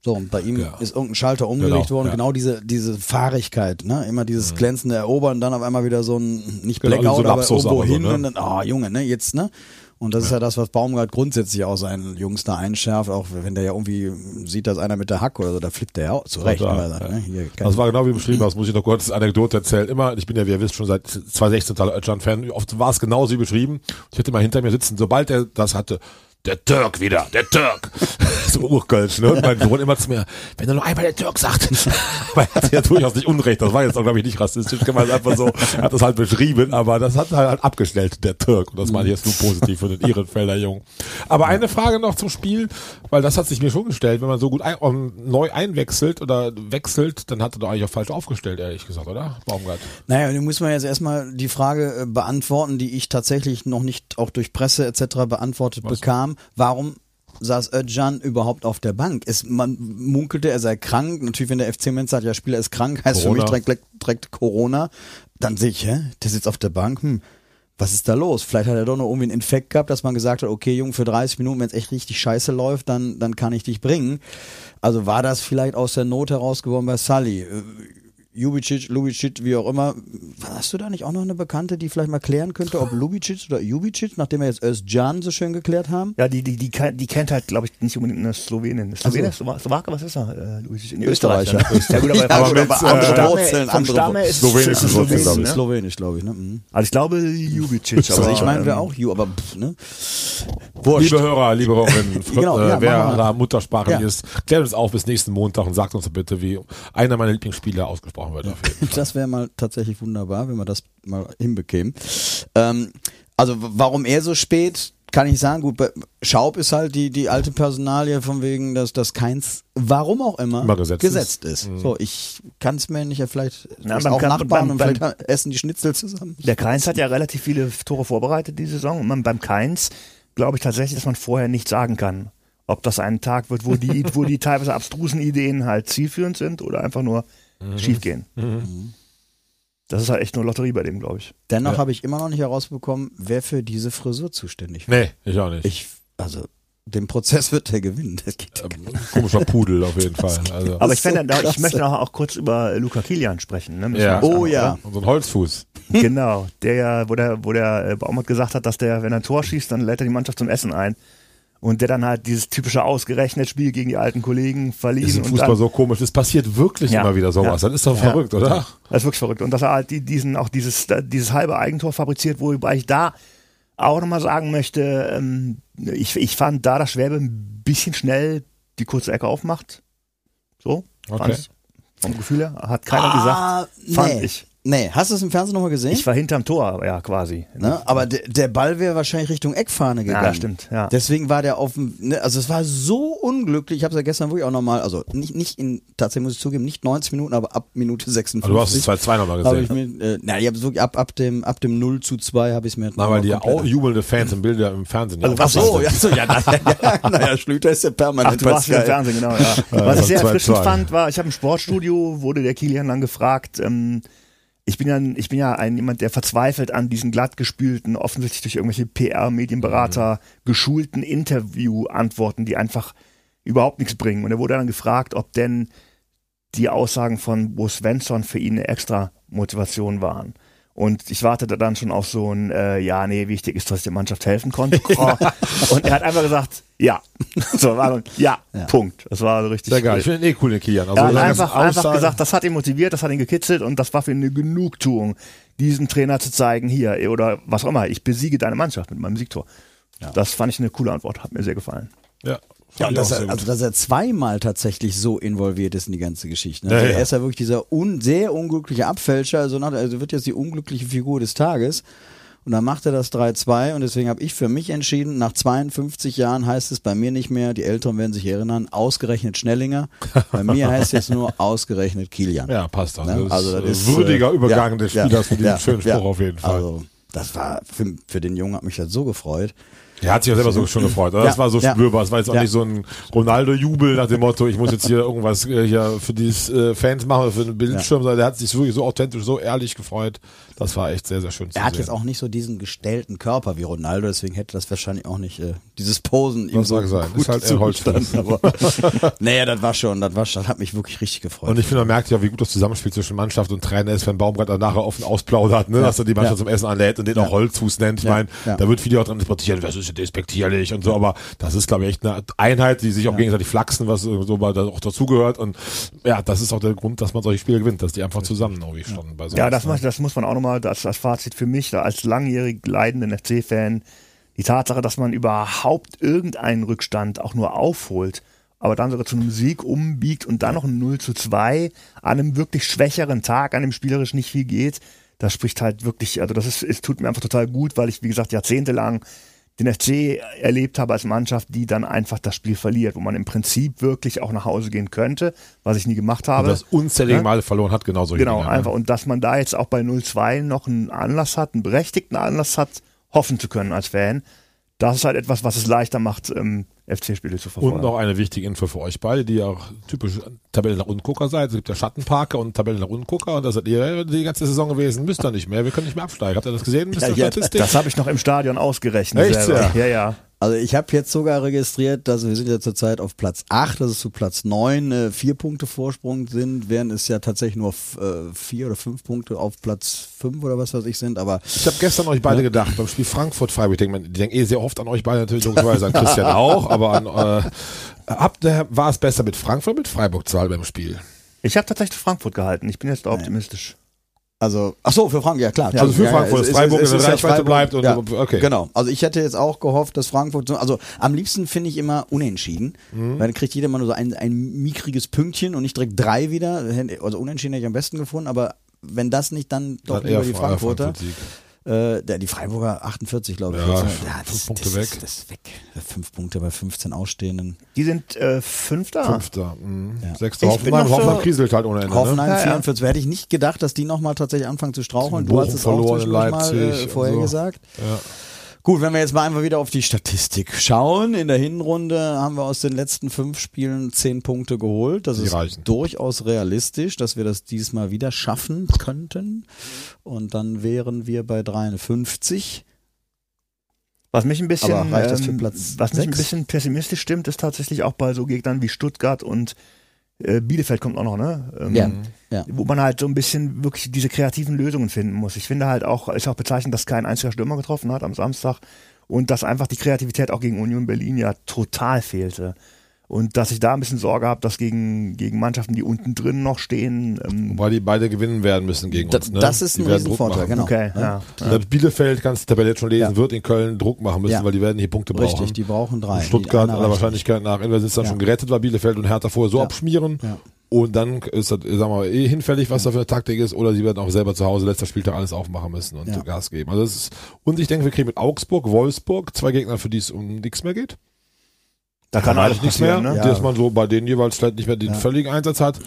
So, und bei ihm ja. ist irgendein Schalter umgelegt genau, worden, ja. genau diese, diese Fahrigkeit, ne? Immer dieses mhm. glänzende Erobern, dann auf einmal wieder so ein, nicht genau, Blackout, so aber irgendwo hin so, ne? und dann, oh Junge, ne, jetzt, ne? Und das ja. ist ja das, was Baumgart grundsätzlich auch seinen Jungs da einschärft, auch wenn der ja irgendwie sieht, dass einer mit der Hack oder so, da flippt der ja auch zurecht. Total, sagt, ne? Hier, das war genau wie beschrieben hast, muss ich noch kurz eine Anekdote erzählen. Immer, ich bin ja, wie ihr wisst, schon seit 2016 Deutschland-Fan, oft war es genauso wie beschrieben. Ich hätte mal hinter mir sitzen, sobald er das hatte, der Türk wieder, der Türk. so Urkölsch, ne? Und mein Sohn immer zu mir, wenn er nur einmal der Türk sagt. aber er hat ja durchaus nicht Unrecht. Das war jetzt auch, glaube ich, nicht rassistisch gemeint, einfach so, er hat das halt beschrieben, aber das hat er halt abgestellt, der Türk. Und das meine ich jetzt nur positiv für den Ehrenfelder Jungen. Aber eine Frage noch zum Spiel, weil das hat sich mir schon gestellt, wenn man so gut ein, um, neu einwechselt oder wechselt, dann hat er doch eigentlich auch falsch aufgestellt, ehrlich gesagt, oder? Baumgart. Naja, dann muss man jetzt erstmal die Frage äh, beantworten, die ich tatsächlich noch nicht auch durch Presse etc. beantwortet Was? bekam warum saß Özcan überhaupt auf der Bank? Es, man munkelte, er sei krank. Natürlich, wenn der FC Menz sagt, ja, Spieler ist krank, heißt Corona. für mich direkt, direkt Corona. Dann sehe ich, hä, der sitzt auf der Bank, hm, was ist da los? Vielleicht hat er doch noch irgendwie einen Infekt gehabt, dass man gesagt hat, okay, Junge, für 30 Minuten, wenn es echt richtig scheiße läuft, dann, dann kann ich dich bringen. Also war das vielleicht aus der Not heraus geworden bei Sully? Jubicic, Lubicic, wie auch immer. Hast du da nicht auch noch eine Bekannte, die vielleicht mal klären könnte, ob Lubicic oder Jubicic, nachdem wir jetzt Özcan so schön geklärt haben? Ja, die, die, die, die kennt halt, glaube ich, nicht unbedingt eine Slowenin. Slowenin, also. Slowake, was ist er? Äh, Lubicic? In Österreicher. Österreicher. ja, gut, aber, aber, mit, aber andere Wurzeln, Stamme ist Slowenisch, Slowenisch, glaube ich. Slowenisch, glaube ich, ne? Mhm. Also ich glaube Jubicic. aber ich meine, wir auch Ju, aber pff, ne? Wurscht. Liebe Hörer, liebe Hörerinnen, genau, äh, ja, wer da Muttersprache ja. ist, klärt uns auf bis nächsten Montag und sagt uns bitte, wie einer meiner Lieblingsspiele ausgesprochen wird. das wäre mal tatsächlich wunderbar, wenn wir das mal hinbekämen. Ähm, also warum er so spät, kann ich sagen, gut, Schaub ist halt die, die alte Personalie von wegen, dass das keins, warum auch immer, Immer gesetzt ist. So, ich kann es mir nicht, ja, vielleicht Na, beim auch Kan- nachbauen beim- und beim- vielleicht essen die Schnitzel zusammen. Der Keins hat ja relativ viele Tore vorbereitet die Saison. Und man, beim Keins glaube ich tatsächlich, dass man vorher nicht sagen kann, ob das ein Tag wird, wo die, wo die teilweise abstrusen Ideen halt zielführend sind oder einfach nur schief gehen. Das ist halt echt nur Lotterie bei dem, glaube ich. Dennoch Ja. habe ich immer noch nicht herausbekommen, wer für diese Frisur zuständig war. Nee, ich auch nicht. Ich, also, den Prozess wird er gewinnen. Das geht nicht. Komischer Pudel auf jeden Fall. Also, Aber ich, so fände, ich möchte ey. auch, auch kurz über Luca Kilian sprechen. Ne? Ja. Oh ja. und so ein Holzfuß. Genau, der ja, wo der, wo der äh, Baumert gesagt hat, dass der, wenn er ein Tor schießt, dann lädt er die Mannschaft zum Essen ein. Und der dann halt dieses typische ausgerechnet Spiel gegen die alten Kollegen verliehen. Ist im und Fußball dann, so komisch. Es passiert wirklich Ja. immer wieder sowas. Ja. Das ist doch Ja. verrückt, oder? Das ist wirklich verrückt. Und dass er halt die, diesen, auch dieses, da- dieses halbe Eigentor fabriziert, wobei ich da auch nochmal sagen möchte, ähm, ich, ich fand da, dass Schwäbe ein bisschen schnell die kurze Ecke aufmacht. So, fand Okay. ich. Vom Gefühl her. Hat keiner Ah, gesagt. Fand nee. ich. Nee, hast du es im Fernsehen nochmal gesehen? Ich war hinterm Tor, ja, quasi. Ne? Aber der, der Ball wäre wahrscheinlich Richtung Eckfahne gegangen. Ja, stimmt, ja. Deswegen war der auf dem, ne, also es war so unglücklich. Ich habe es ja gestern wirklich auch nochmal, also nicht, nicht in, tatsächlich muss ich zugeben, nicht 90 Minuten, aber ab Minute 56. Also du hast es 2-2 nochmal Habe ich gesehen. mir, äh, na, ich habe wirklich ab, ab dem, ab dem 0 zu 2 habe ich es mir. Na, weil die auch jubelnde Fans im Bilder im Fernsehen. ja Also Ach so, ja, so, ja, na, ja, naja, Schlüter ist ja permanent Ach, du warst im. Fernsehen, genau. Ja. Was ich sehr 2-2. erfrischend fand, war, ich habe im Sportstudio, wurde der Kilian dann gefragt, ähm, ich bin ja, ich bin ja ein jemand, der verzweifelt an diesen glattgespülten, offensichtlich durch irgendwelche PR-Medienberater geschulten Interview-Antworten, die einfach überhaupt nichts bringen. Und er wurde dann gefragt, ob denn die Aussagen von Bo Svensson für ihn eine extra Motivation waren. Und ich wartete dann schon auf so ein, äh, ja, nee, wichtig ist, dass ich der Mannschaft helfen konnte. und er hat einfach gesagt, ja. So, war so ein, ja, Punkt. Das war so richtig. Sehr geil. Ich finde ihn eh cool, den Kilian. Also Er hat einfach, einfach gesagt, das hat ihn motiviert, das hat ihn gekitzelt und das war für ihn eine Genugtuung, diesem Trainer zu zeigen, hier, oder was auch immer, ich besiege deine Mannschaft mit meinem Siegtor. Das fand ich eine coole Antwort, hat mir sehr gefallen. Ja, Ja, und dass er, also dass er zweimal tatsächlich so involviert ist in die ganze Geschichte. Ne? Ja, Also ja. Er ist ja wirklich dieser un, sehr unglückliche Abfälscher, also, nach, also wird jetzt die unglückliche Figur des Tages. Und dann macht er das 3-2 und deswegen habe ich für mich entschieden, nach 52 Jahren heißt es bei mir nicht mehr, die Älteren werden sich erinnern, ausgerechnet Schnellinger. Bei mir heißt es jetzt nur ausgerechnet Kilian. Ja, passt auch. Ne? Das Also das ist ist würdiger äh, Übergang ja, des ja, Spielers für diesen ja, schönen Spruch ja. auf jeden Fall. Also das war für, für den Jungen hat mich das so gefreut. Er hat sich ja selber so schon gefreut. Oder? Das Ja, war so spürbar. Es war jetzt auch nicht so ein Ronaldo-Jubel nach dem Motto, ich muss jetzt hier irgendwas äh, hier für die äh, Fans machen, für den Bildschirm. sondern Der hat sich wirklich so authentisch, so ehrlich gefreut. Das war echt sehr, sehr schön zu Er hat sehen. jetzt auch nicht so diesen gestellten Körper wie Ronaldo, deswegen hätte das wahrscheinlich auch nicht äh, dieses Posen ihm Das so mag sein. gut Ist halt Holzfuß. aber naja, das war schon, das war schon, das hat mich wirklich richtig gefreut. Und ich finde, man merkt ja, wie gut das Zusammenspiel zwischen Mannschaft und Trainer ist, wenn Baumgart dann nachher offen ausplaudert, ne, dass er die Mannschaft Ja. zum Essen anlädt und den auch Holzfuß nennt. Ich Ja. meine, Ja. da wird viele auch dran diskutieren, das ist ja despektierlich und so, aber das ist, glaube ich, echt eine Einheit, die sich auch gegenseitig flachsen, was so mal da auch dazugehört. Und ja, das ist auch der Grund, dass man solche Spiele gewinnt, dass die einfach zusammen irgendwie standen bei so Ja, das, muss- das muss man auch nochmal, das, das Fazit für mich, da als langjährig leidenden FC-Fan, die Tatsache, dass man überhaupt irgendeinen Rückstand auch nur aufholt, aber dann sogar zu einem Sieg umbiegt und dann noch ein 0 zu 2 an einem wirklich schwächeren Tag, an dem spielerisch nicht viel geht, das spricht halt wirklich, also das ist, es tut mir einfach total gut, weil ich, wie gesagt, jahrzehntelang den FC erlebt habe als Mannschaft, die dann einfach das Spiel verliert, wo man im Prinzip wirklich auch nach Hause gehen könnte, was ich nie gemacht habe. Und das unzählige Ja? Male verloren hat, genauso Genau, Dinge, einfach. Ne? Und dass man da jetzt auch bei 0-2 noch einen Anlass hat, einen berechtigten Anlass hat, hoffen zu können als Fan, das ist halt etwas, was es leichter macht, ähm, FC-Spiele zu verfolgen. Und noch eine wichtige Info für euch beide, die ja auch typisch Tabellen nach unten Gucker seid. Es gibt ja Schattenparker und Tabellen nach unten Gucker und das seid ihr die ganze Saison gewesen. Müsst ihr nicht mehr. Wir können nicht mehr absteigen. Habt ihr das gesehen? Ja, Statistik? das habe ich noch im Stadion ausgerechnet. Echt, selber. ja? Ja, ja. Also ich habe jetzt sogar registriert, dass wir sind ja zurzeit auf Platz 8, dass es zu Platz 9 äh, vier Punkte Vorsprung sind, während es ja tatsächlich nur äh, vier oder fünf Punkte auf Platz 5 oder was weiß ich sind, aber Ich habe gestern euch beide gedacht, beim Spiel Frankfurt-Freiburg, ich denke, ich denke eh sehr oft an euch beide natürlich, logischerweise an Christian auch, aber an, äh, habt ihr, war es besser mit Frankfurt oder mit Freiburg-Zahl beim Spiel? Ich habe tatsächlich Frankfurt gehalten. Ich bin jetzt da optimistisch. Also ach so, für Frankfurt, ja klar. Also für Ja, ja, Frankfurt, dass ist- Freiburg es in ist der ja Reichweite bleibt und ja, okay. Genau. Also ich hätte jetzt auch gehofft, dass Frankfurt so, also am liebsten finde ich immer unentschieden, Mhm. weil dann kriegt jeder mal nur so ein, ein mickriges Pünktchen und nicht direkt drei wieder. Also unentschieden hätte ich am besten gefunden, aber wenn das nicht dann doch lieber die Fra- Frankfurter. Frankfurt-Sieg. Äh, der, die Freiburger 48, glaube ich. Ja, ne? fünf das, Punkte das weg. Ist, das ist weg. Fünf Punkte bei 15 Ausstehenden. Die sind äh, Fünfter. Fünfter. Mhm. Ja. Sechster Ich Hoffenheim. Hoffenheim so- kriselt halt ohne Ende. Hoffenheim Ne? Ja, ja. 44. Hätte ich nicht gedacht, dass die nochmal tatsächlich anfangen zu straucheln. Du hast es auch mal äh, vorher so. gesagt. Ja. Gut, wenn wir jetzt mal einfach wieder auf die Statistik schauen. In der Hinrunde haben wir aus den letzten fünf Spielen zehn Punkte geholt. Das Die ist reichen. durchaus realistisch, dass wir das diesmal wieder schaffen könnten. Und dann wären wir bei 53. Was mich ein bisschen, ähm, was mich ein bisschen pessimistisch stimmt, ist tatsächlich auch bei so Gegnern wie Stuttgart und äh, Bielefeld kommt auch noch, ne? Ähm, Ja, ja. Wo man halt so ein bisschen wirklich diese kreativen Lösungen finden muss. Ich finde halt auch, ist auch bezeichnend, dass kein einziger Stürmer getroffen hat am Samstag und dass einfach die Kreativität auch gegen Union Berlin ja total fehlte. Und dass ich da ein bisschen Sorge habe, dass gegen, gegen Mannschaften, die unten drin noch stehen, ähm, Wobei die beide gewinnen werden müssen gegen uns. Ne? das ist Die ein Riesenvorteil, machen. genau. okay, Ja. ja. Selbst Bielefeld, kannst du die Tabelle jetzt schon lesen, Ja. wird in Köln Druck machen müssen, Ja. weil die werden hier Punkte brauchen. Richtig, die brauchen drei. Und Stuttgart aller Wahrscheinlichkeit nach entweder sind es dann Ja. schon gerettet, weil Bielefeld und Hertha vorher so Ja. abschmieren. Ja. Und dann ist das, sagen wir mal, eh hinfällig, was da für eine Taktik ist, oder sie werden auch selber zu Hause letzter Spieltag alles aufmachen müssen und Ja. Gas geben. Also das ist, und ich denke, wir kriegen mit Augsburg, Wolfsburg zwei Gegner, für die es um nichts mehr geht. Da kann eigentlich alles nichts mehr, ne? Ja. dass man so bei denen jeweils vielleicht nicht mehr den Ja. völligen Einsatz hat.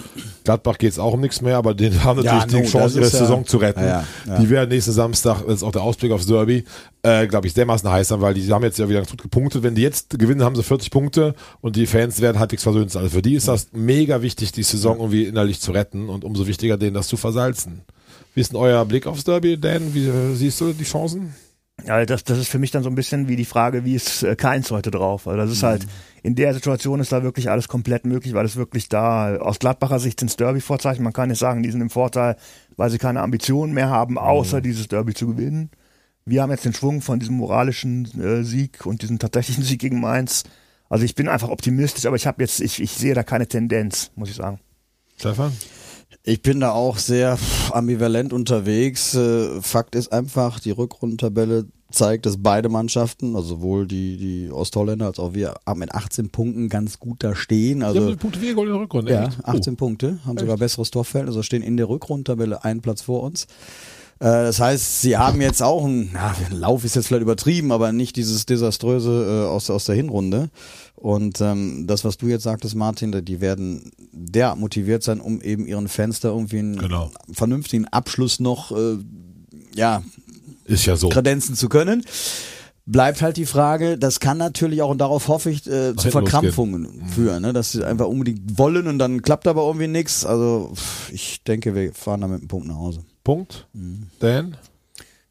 Gladbach geht es auch um nichts mehr, aber die haben Ja, natürlich no, die Chance, ihre ja- Saison zu retten. Ja, ja, ja. Die werden nächsten Samstag, das ist auch der Ausblick aufs Derby, äh, glaube ich, dermaßen heiß sein, weil die haben jetzt ja wieder gut gepunktet. Wenn die jetzt gewinnen, haben sie 40 Punkte und die Fans werden halbwegs versöhnt. Also für die ist das mega wichtig, die Saison irgendwie innerlich zu retten und umso wichtiger, denen das zu versalzen. Wie ist denn euer Blick aufs Derby, Dan? Wie äh, siehst du die Chancen? Ja, das, das ist für mich dann so ein bisschen wie die Frage, wie ist äh, Keins heute drauf? Also das ist halt, in der Situation ist da wirklich alles komplett möglich, weil es wirklich da, aus Gladbacher Sicht sind Derby-Vorzeichen. Man kann jetzt sagen, die sind im Vorteil, weil sie keine Ambitionen mehr haben, außer dieses Derby zu gewinnen. Wir haben jetzt den Schwung von diesem moralischen äh, Sieg und diesem tatsächlichen Sieg gegen Mainz. Also ich bin einfach optimistisch, aber ich habe jetzt, ich, ich sehe da keine Tendenz, muss ich sagen. Stefan? Ich bin da auch sehr ambivalent unterwegs. Äh, Fakt ist einfach, die Rückrundentabelle zeigt, dass beide Mannschaften, also sowohl die, die Ostholländer als auch wir, mit 18 Punkten ganz gut da stehen. Sie Also haben die Punkte weniger in der Rückrunde. ja, echt? 18 Punkte, haben sogar besseres Torfeld, also stehen in der Rückrundentabelle einen Platz vor uns. Äh, Das heißt, sie haben jetzt auch einen, na, Lauf ist jetzt vielleicht übertrieben, aber nicht dieses desaströse äh, aus, aus der Hinrunde. Und ähm, das, was du jetzt sagtest, Martin, die werden derart motiviert sein, um eben ihren Fans da irgendwie einen Genau. vernünftigen Abschluss noch äh, ja, Ist ja so. kredenzen zu können. Bleibt halt die Frage, das kann natürlich auch, und darauf hoffe ich, äh, zu Verkrampfungen führen, ne? dass sie einfach unbedingt wollen und dann klappt aber irgendwie nichts. Also ich denke, wir fahren da mit einem Punkt nach Hause. Punkt. Mhm. Dan?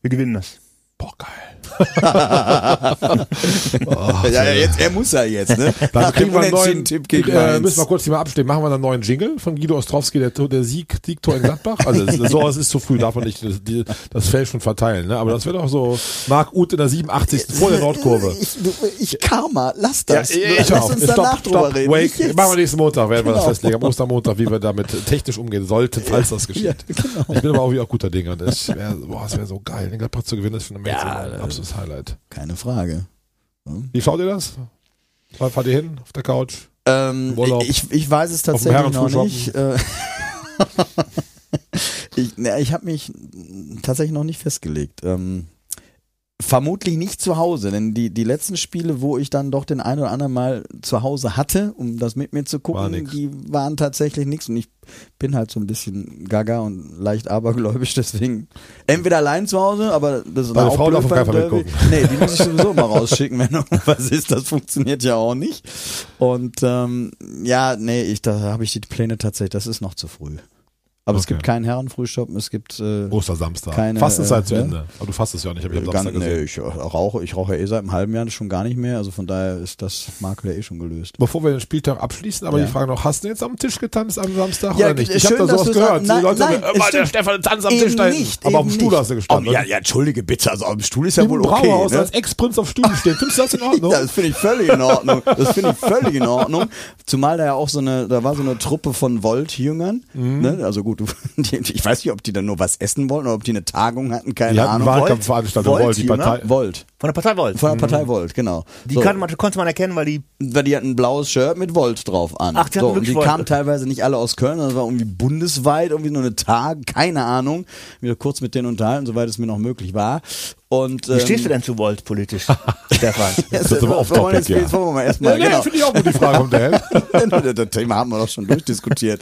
Wir gewinnen das. Boah, geil. ja, ja, jetzt, er muss ja jetzt, ne? Dann kriegen wir einen neuen Tipp gegen äh, müssen wir kurz hier mal abstimmen. Machen wir einen neuen Jingle von Guido Ostrowski, der, der Sieg, Siegtor in Gladbach. Also so, es ist zu früh, darf man nicht das, die, das Feld schon verteilen. Ne? Aber das wäre doch so Marc Uth in der 87. vor der Nordkurve. Ich, ich Karma, lass das. ich lass auch. uns Stopp, danach drüber stopp, reden. wake. Machen wir nächsten Montag, werden wir das Genau. festlegen. Am Ostermontag, wie wir damit technisch umgehen sollten, falls das geschieht. Ja, genau. Ich bin aber auch wieder auch guter Dinge. Das wäre wär so geil. Den Gladbach zu gewinnen, ist für eine Ja, ein absolutes Highlight. Keine Frage. Wie schaut ihr das? Fahrt fahrt ihr hin auf der Couch? Ähm, Urlaub. ich, ich weiß es tatsächlich noch nicht. Äh, ich ne, ich habe mich tatsächlich noch nicht festgelegt. Ähm, vermutlich nicht zu Hause, denn die, die letzten Spiele, wo ich dann doch den ein oder anderen Mal zu Hause hatte, um das mit mir zu War gucken, nix. die waren tatsächlich nichts. Und ich bin halt so ein bisschen gaga und leicht abergläubisch, deswegen entweder allein zu Hause, aber das ist auch Frau darf blöd keinen beim Derby. Nee, die muss ich sowieso mal rausschicken, wenn irgendwas ist. Das funktioniert ja auch nicht. Und ähm, ja, nee, ich, da habe ich die Pläne tatsächlich, das ist noch zu früh. Aber es Okay. gibt keinen Herrenfrühstück, es gibt äh, Ostersamstag. Keine, Fastenzeit äh, zu ne? Ende. Aber du fastest ja auch nicht, habe ich am ganz, Samstag gesehen. nee, ich rauche, ich rauche ja eh seit einem halben Jahr schon gar nicht mehr, also von daher ist das Makel ja eh schon gelöst. Bevor wir den Spieltag abschließen, aber Ja. die Frage noch, hast du jetzt am Tisch getanzt am Samstag Ja, oder nicht? Ich habe da sowas gehört. nein, die Leute nein, sagen, es der. Stefan tanzt am Tisch da nicht, Aber auf dem Stuhl nicht. hast du gestanden. Oh, ja, ja, entschuldige bitte, also am Stuhl ist ja Im wohl okay. Brauhaus ne? als Ex-Prinz auf Stühlen stehen. Findest du das in Ordnung? Ja, das finde ich völlig in Ordnung. Das finde ich völlig in Ordnung. Zumal da ja auch so eine, da war so eine Truppe von Volt-Jüngern. Mhm. Ne? Also gut, du- die, ich weiß nicht, ob die da nur was essen wollten oder ob die eine Tagung hatten, keine Die Ahnung. Wahlkampfveranstaltung, Volt, die Volt-Jünger? Partei. Volt. Von der Partei Volt. Von der Partei Volt, genau. Die So. kann man, konnte man erkennen, weil die weil die hatten ein blaues Shirt mit Volt drauf an. Ach, die so, die Volt. kamen teilweise nicht alle aus Köln, sondern es war irgendwie bundesweit, irgendwie nur eine Tag, keine Ahnung. Wieder kurz mit denen unterhalten, soweit es mir noch möglich war. Und, Wie ähm, stehst du denn zu Volt politisch, Stefan? Das ist aber wir off-topic, jetzt- ja. jetzt wollen wir mal erstmal, Nee, genau. finde ich auch gut, die Frage vom Dan. das Thema haben wir doch schon durchdiskutiert.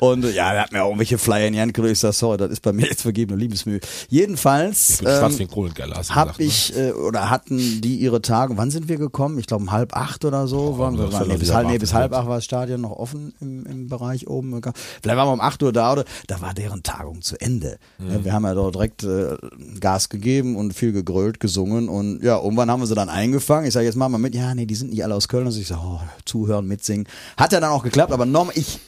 Und äh, ja, er hat mir auch irgendwelche Flyer in die Hand gedrückt. Ich sag, sorry, das ist bei mir jetzt vergebene Liebesmühe. Jedenfalls Ich wie ähm, ein Kohlenkeller, hast du hab gesagt, ne? ich äh, oder hatten die ihre Tage. Wann sind wir gekommen? Ich glaube um halb acht oder so. waren wir, waren, nee, bis halb, nee, bis halb acht war das Stadion noch offen im, im Bereich oben. Vielleicht waren wir um acht Uhr da oder da war deren Tagung zu Ende. Mhm. Wir haben ja dort direkt äh, Gas gegeben und viel gegrölt, gesungen und ja, irgendwann haben wir sie dann eingefangen. Ich sage jetzt mal mal mit, ja, nee, die sind nicht alle aus Köln. Also ich sage, oh, zuhören, mitsingen. Hat ja dann auch geklappt, aber nochmal, ich,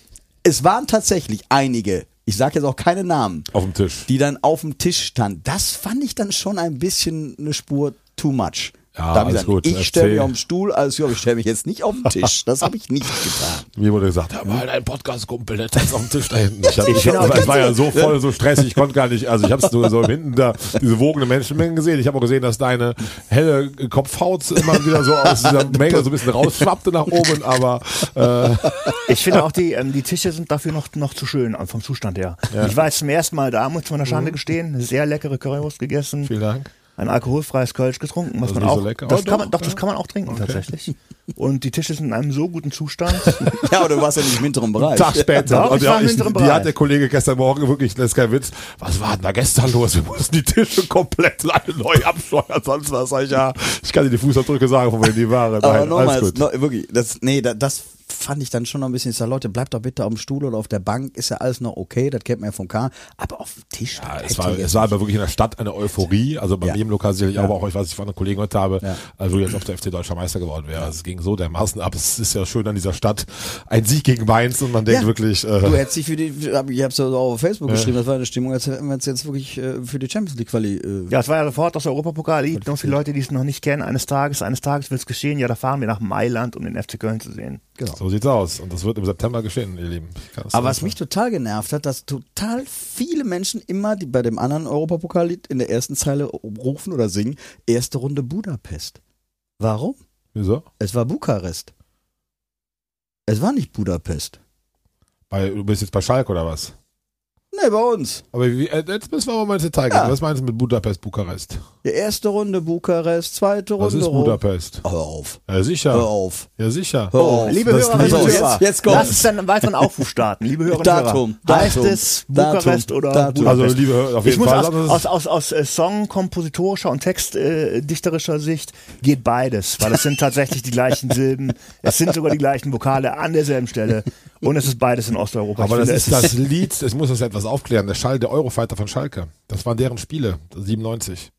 es waren tatsächlich einige, ich sage jetzt auch keine Namen, Auf dem Tisch. die dann auf dem Tisch stand. Das fand ich dann schon ein bisschen eine Spur too much. Ja, da hab ich alles gesagt, gut. ich stelle mich auf den Stuhl, alles gut, ich stelle mich jetzt nicht auf den Tisch. Das habe ich nicht getan. Mir wurde gesagt, ja, mal ein Podcast-Kumpel, der tanzt auf dem Tisch da hinten. Ich hab, ich Ich finde hab, auch- es war ja so voll, so stressig, ich konnte gar nicht, also ich habe es nur so hinten da, diese wogende Menschenmengen gesehen. Ich habe auch gesehen, dass deine helle Kopfhaut immer wieder so aus dieser Menge so ein bisschen rausschwappte nach oben, aber äh, Ich finde auch, die, ähm, die Tische sind dafür noch, noch zu schön, vom Zustand her. Ich war jetzt zum ersten Mal da, muss man der Schande gestehen, eine sehr leckere Currywurst gegessen, vielen Dank. Ein alkoholfreies Kölsch getrunken, was Das ist man auch, so lecker. das Oh, kann doch, man, doch, das ja. kann man auch trinken tatsächlich. Und die Tische sind in einem so guten Zustand. Ja, aber du warst ja nicht im hinteren Bereich. Tag später. Doch, und ich ja, war im ich, hinteren die Bereich. hat der Kollege gestern Morgen wirklich, das ist kein Witz, was war denn da gestern los? Wir mussten die Tische komplett alle neu absteuern, sonst was. Sag ich, ja, ich kann dir die Fußabdrücke sagen, von wem die waren. Aber Nein, nochmal, no, wirklich, das, nee, da, das fand ich dann schon noch ein bisschen, ich sag, Leute, bleibt doch bitte auf dem Stuhl oder auf der Bank, ist ja alles noch okay, das kennt man ja vom K, aber auf dem Tisch. Ja, es war, es war aber wirklich in der Stadt eine Euphorie, also bei Ja. mir im Lokal sicherlich, aber auch, ich weiß, ich von einem Kollegen heute habe, Ja. also jetzt auf der FC Deutscher Meister geworden wäre. Also es ging so dermaßen ab. Es ist ja schön an dieser Stadt. Ein Sieg gegen Mainz und man denkt Ja. wirklich, Du äh, hättest dich für die, ich hab's ja auch auf Facebook geschrieben, das war eine Stimmung, als hätten wir uns jetzt wirklich äh, für die Champions League Quali. Äh, Ja, es war ja sofort das Europapokal. Lied. Noch viele Leute, die es noch nicht kennen. Eines Tages, eines Tages wird es geschehen. Ja, da fahren wir nach Mailand, um den FC Köln zu sehen. So sieht's aus. Und das wird im September geschehen, ihr Lieben. Aber was mich total genervt hat, dass total viele Menschen immer, die bei dem anderen Europapokallied in der ersten Zeile rufen oder singen, erste Runde Budapest. Warum? Wieso? Es war Bukarest. Es war nicht Budapest. Bei, du bist jetzt bei Schalke oder was? Nee, bei uns. Aber wie, äh, jetzt müssen wir mal ins Detail gehen. Ja. Was meinst du mit Budapest, Bukarest? Die erste Runde Bukarest, zweite Was Runde ist Rom. Budapest? Hör auf. Ja, sicher. Hör auf. Ja, sicher. Hör auf. Liebe Das- Hörerinnen so, und jetzt, Hörer, jetzt Lass kommt's. uns dann einen weiteren Aufruf starten. Liebe Hörerinnen Datum, und Hörer. Heißt Datum, es Bukarest Datum, oder Datum. Also, Budapest? liebe Hörer, auf ich jeden muss Fall. aus, Das aus, ist- aus, aus äh, Song, kompositorischer und textdichterischer Sicht geht beides, weil es sind tatsächlich die gleichen Silben, es sind sogar die gleichen Vokale an derselben Stelle und es ist beides in Osteuropa. Aber Ich das ist es das Lied, ich muss das etwas aufklären, der Schall der Eurofighter von Schalke. Das waren deren Spiele, 97.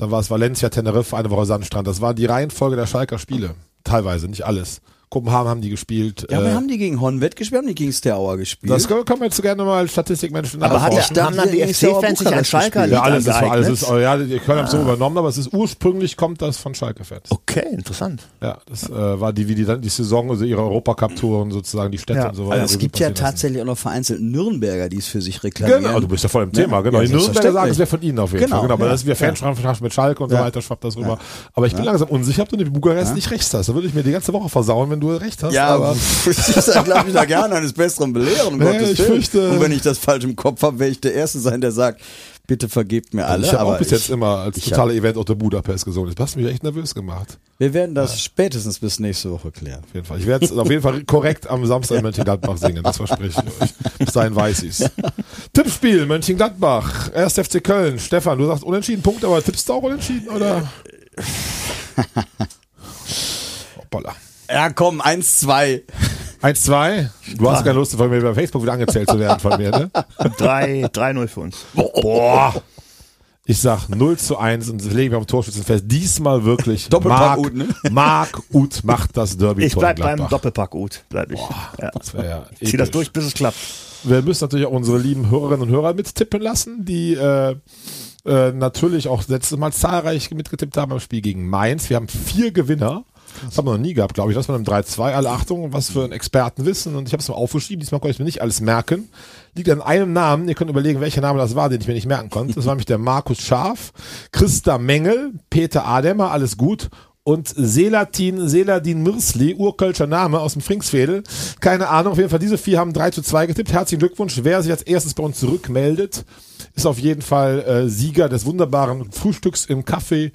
Dann war es Valencia, Teneriffe, eine Woche Sandstrand. Das war die Reihenfolge der Schalker Spiele. Teilweise, nicht alles. Kopenhagen haben die gespielt. Ja, äh, wir haben die gegen Honved gespielt, haben die gegen Steaua gespielt. das können wir jetzt gerne mal Statistikmenschen Aber hat nachforschen. der, haben dann die FC-Fans sich gespielt? Lied Ja, alles, das war alles. Ist, oh, ja, die Köln haben es so übernommen, aber es ist ursprünglich kommt das von Schalke-Fans. Okay, interessant. Ja, das äh, war die, wie die dann die Saison, also ihre Europacup-Touren sozusagen, die Städte Ja. und so weiter. also es gibt ja passieren lassen. tatsächlich auch noch vereinzelt Nürnberger, die es für sich reklamieren. Genau, du bist ja voll im Thema, Ja, genau. ja, die Nürnberger sagen, es wäre von ihnen auf jeden Genau, Fall. Genau, aber ja, das ist wir Fanschrank mit Schalke und so weiter, schwappt das rüber. Aber ich bin langsam unsicher, ob du in Bukarest nicht recht hast. Da würde ich mir die ganze Woche versauen, wenn du recht hast. Ja, aber ich glaube ich da gerne eines Besseren belehren, um Nee, Gottes ich fürchte- Und wenn ich das falsch im Kopf habe, werde ich der Erste sein, der sagt, bitte vergebt mir alle. ich habe auch bis ich, jetzt immer als ich totaler Event unter Budapest gesungen. Das hast mich echt nervös gemacht. Wir werden das spätestens bis nächste Woche klären. Auf jeden Fall. Ich werde es auf jeden Fall korrekt am Samstag in Mönchengladbach singen. Das verspreche ich euch. Bis dahin weiß ich's. Tippspiel, Mönchengladbach. Erst FC Köln. Stefan, du sagst unentschieden Punkt, aber tippst du auch unentschieden, oder? Ja, komm, eins, zwei. 1-2. Du hast keine Lust, von mir bei Facebook wieder angezählt zu werden von mir, ne? 3 3-0 für uns. Boah. Ich sag 0 zu 1 und das lege ich mir am Torschützen fest. Diesmal wirklich Doppelpack Marc, Uth, ne? Marc Uth macht das Derby Ich bleib beim. Doppelpack gut, bleib ich. Ja. Das ja Zieh das durch, bis es klappt. Wir müssen natürlich auch unsere lieben Hörerinnen und Hörer mittippen lassen, die äh, äh, natürlich auch letztes Mal zahlreich mitgetippt haben im Spiel gegen Mainz. Wir haben vier Gewinner. Das haben wir noch nie gehabt, glaube ich. Das war einem 3-2. Alle Achtung, was für ein Expertenwissen. Und ich habe es mal aufgeschrieben. Diesmal konnte ich mir nicht alles merken. Liegt an einem Namen. Ihr könnt überlegen, welcher Name das war, den ich mir nicht merken konnte. Das war nämlich der Markus Scharf, Christa Mengel, Peter Ademer, alles gut und Selatin, Seladin Mirsli, Urkölscher Name aus dem Fringsfädel. Keine Ahnung, auf jeden Fall, diese vier haben 3 zu 2 getippt. Herzlichen Glückwunsch. Wer sich als erstes bei uns zurückmeldet, ist auf jeden Fall äh, Sieger des wunderbaren Frühstücks im Café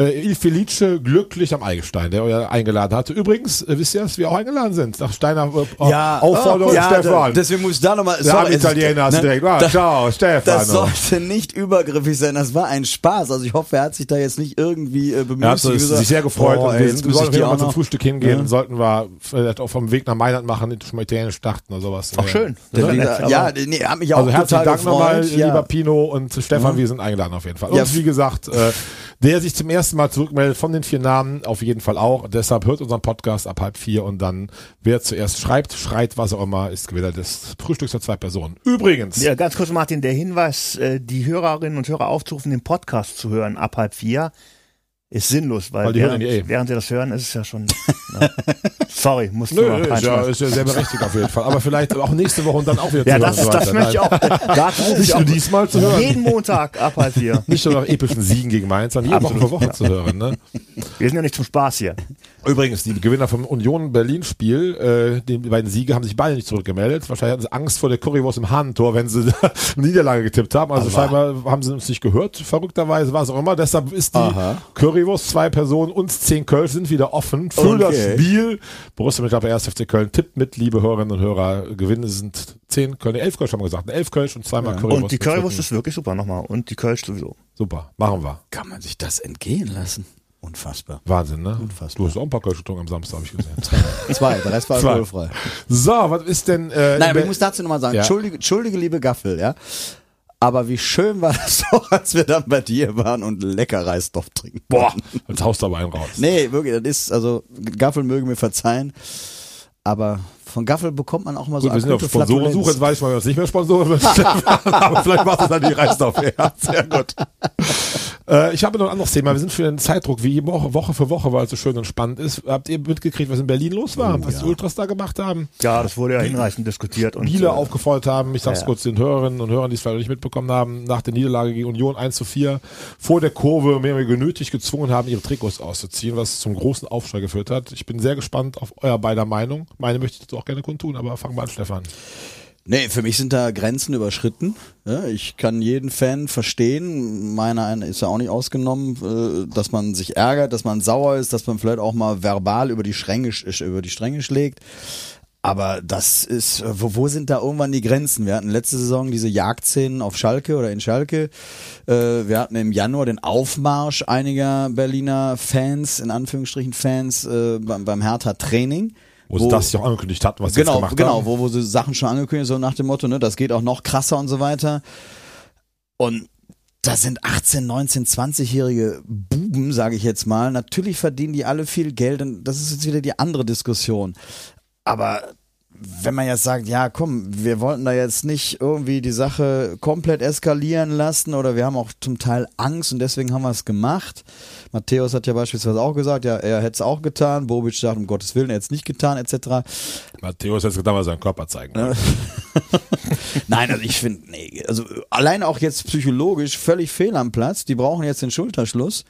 äh, Il Felice glücklich am Eigelstein, der euch eingeladen hatte. Übrigens, äh, wisst ihr, dass wir auch eingeladen sind? Nach Steiner äh, Ja, Aufforderung ja, Stefan. Deswegen muss ich da nochmal. Der arme Italiener hast du direkt. Ah, das, ciao, Stefano. das sollte nicht übergriffig sein. Das war ein Spaß. Also ich hoffe, er hat sich da jetzt nicht irgendwie äh, bemüht. Er hat sich sich sehr gefreut Oh, und ey, wir, jetzt sind, wir sollten wieder mal zum Frühstück hingehen. Ja. Sollten wir vielleicht auch vom Weg nach Mailand machen, schon mal italienisch starten oder sowas. Auch schön. Ja, ja, aber- nee, hat mich auch Also herzlichen Dank nochmal, gefreut. Ja. lieber Pino und Stefan, wir sind eingeladen auf jeden Fall. Ja, Und wie gesagt, äh, der sich zum ersten Mal zurückmeldet von den vier Namen, auf jeden Fall auch. Deshalb hört unseren Podcast ab halb vier und dann, wer zuerst schreibt, schreit, was auch immer, ist Gewinner des Frühstücks für zwei Personen. Übrigens, Ja, ganz kurz, Martin, der Hinweis, äh, die Hörerinnen und Hörer aufzurufen, den Podcast zu hören ab halb vier, ist sinnlos, weil, Weil während, eh. während sie das hören, ist es ja schon. na, sorry, musst du Nö, ist ja, ist ja sehr berechtigt auf jeden Fall. Aber vielleicht auch nächste Woche und dann auch wieder Ja, zu das, hören so das weiter. möchte ich auch. Das Nicht nur diesmal zu hören. jeden Montag ab halb vier. Nicht nur nach epischen Siegen gegen Mainz, sondern jede Woche Woche zu hören. Ne? Wir sind ja nicht zum Spaß hier. Übrigens, die Gewinner vom Union Berlin-Spiel, äh, die beiden Sieger haben sich beide nicht zurückgemeldet. Wahrscheinlich hatten sie Angst vor der Currywurst im Hahnentor, wenn sie eine Niederlage getippt haben. Also scheinbar haben sie uns nicht gehört, verrückterweise, was auch immer. Deshalb ist die Aha. Currywurst, zwei Personen, uns zehn Köln sind wieder offen für Okay. das Spiel. Borussia Mönchengladbach 1. FC Köln tippt mit, liebe Hörerinnen und Hörer. Gewinne sind zehn Köln, elf Köln haben wir gesagt. Elf Köln und zweimal Currywurst. Und die Currywurst ist wirklich super nochmal. Und die Kölsch sowieso. Super, machen wir. Kann man sich das entgehen lassen? Unfassbar. Wahnsinn, ne? Unfassbar. Du hast auch ein paar Kölsch getrunken am Samstag, habe ich gesehen. Zwei, der Rest war Zwei. alkoholfrei. so, was ist denn... Äh, Nein, aber ich muss dazu nochmal sagen, Ja. entschuldige, entschuldige, liebe Gaffel, ja. Aber wie schön war das doch, als wir dann bei dir waren und lecker Reisstoff trinken. Boah, jetzt haust du aber einen raus. Nee, wirklich, das ist, also Gaffel mögen mir verzeihen, aber von Gaffel bekommt man auch mal so Gut, wir sind auf Sponsorensuche, jetzt weiß ich mal, was nicht mehr Sponsoren sind. aber vielleicht macht es dann die Reisdorf. Ja, sehr gut. Äh, ich habe noch ein anderes Thema. Wir sind für den Zeitdruck, wie Woche, Woche für Woche, weil es so schön und spannend ist. Habt ihr mitgekriegt, was in Berlin los war? was die Ultras da gemacht haben? Ja, das wurde ja hinreichend diskutiert. Und, Biele äh, aufgefordert haben, ich sag's ja. kurz den Hörerinnen und Hörern, die es vielleicht nicht mitbekommen haben, nach der Niederlage gegen Union 1 zu 4 vor der Kurve mehr oder weniger genötigt gezwungen haben, ihre Trikots auszuziehen, was zum großen Aufschrei geführt hat. Ich bin sehr gespannt auf euer beider Meinung. Meine möchte ich dazu auch gerne kundtun, aber fangen wir an, Stefan. Nee, für mich sind da Grenzen überschritten. Ich kann jeden Fan verstehen, meiner ist ja auch nicht ausgenommen, äh, dass man sich ärgert, dass man sauer ist, dass man vielleicht auch mal verbal über die Stränge, sch- über die Stränge schlägt. Aber das ist, äh, wo, wo sind da irgendwann die Grenzen? Wir hatten letzte Saison diese Jagdszenen auf Schalke oder in Schalke. Äh, wir hatten im Januar den Aufmarsch einiger Berliner Fans, in Anführungsstrichen Fans, äh, beim, beim Hertha Training. Wo, sie das ja auch angekündigt hatten, was sie genau, jetzt gemacht genau, haben. wo, wo sie Sachen schon angekündigt, so nach dem Motto, ne, das geht auch noch krasser und so weiter. Und da sind 18, 19, 20-jährige Buben, sage ich jetzt mal. Natürlich verdienen die alle viel Geld und das ist jetzt wieder die andere Diskussion. Aber wenn man jetzt sagt, ja, komm, wir wollten da jetzt nicht irgendwie die Sache komplett eskalieren lassen oder wir haben auch zum Teil Angst und deswegen haben wir es gemacht. Matthäus hat ja beispielsweise auch gesagt, ja, er hätte es auch getan. Bobic sagt, um Gottes Willen, er hätte es nicht getan, etc. Matthäus hat jetzt getan, weil er seinen Körper zeigen. Nein, also ich finde, nee, also allein auch jetzt psychologisch völlig fehl am Platz. Die brauchen jetzt den Schulterschluss.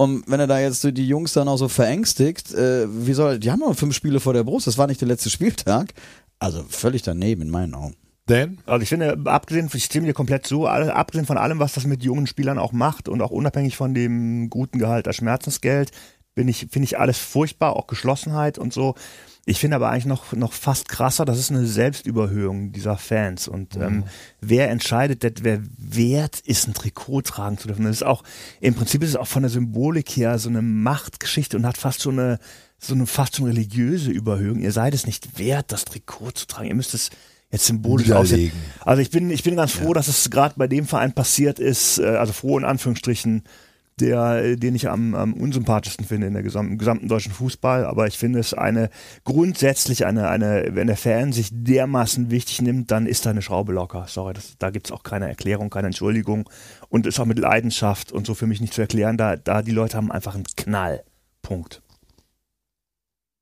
Und wenn er da jetzt so die Jungs dann auch so verängstigt, äh, wie soll, die haben noch fünf Spiele vor der Brust, das war nicht der letzte Spieltag. Also völlig daneben in meinen Augen. Dan? Also ich finde, abgesehen, ich stimme dir komplett zu, abgesehen von allem, was das mit jungen Spielern auch macht und auch unabhängig von dem guten Gehalt als Schmerzensgeld, bin ich, finde ich alles furchtbar, auch Geschlossenheit und so. Ich finde aber eigentlich noch, noch fast krasser, das ist eine Selbstüberhöhung dieser Fans. Und ähm, wer entscheidet, dass wer wert ist, ein Trikot tragen zu dürfen? Das ist auch, im Prinzip ist es auch von der Symbolik her so eine Machtgeschichte und hat fast schon eine, so eine fast schon religiöse Überhöhung. Ihr seid es nicht wert, das Trikot zu tragen. Ihr müsst es jetzt symbolisch aussehen. Also ich bin, ich bin ganz froh, dass es gerade bei dem Verein passiert ist, äh, also froh in Anführungsstrichen, der, äh, den ich am, am unsympathischsten finde in der gesamten, im gesamten deutschen Fußball. Aber ich finde es eine grundsätzlich eine, eine, wenn der Fan sich dermaßen wichtig nimmt, dann ist da eine Schraube locker. Sorry, das, da gibt's auch keine Erklärung, keine Entschuldigung und ist auch mit Leidenschaft und so für mich nicht zu erklären. Da, da die Leute haben einfach einen Knall. Punkt.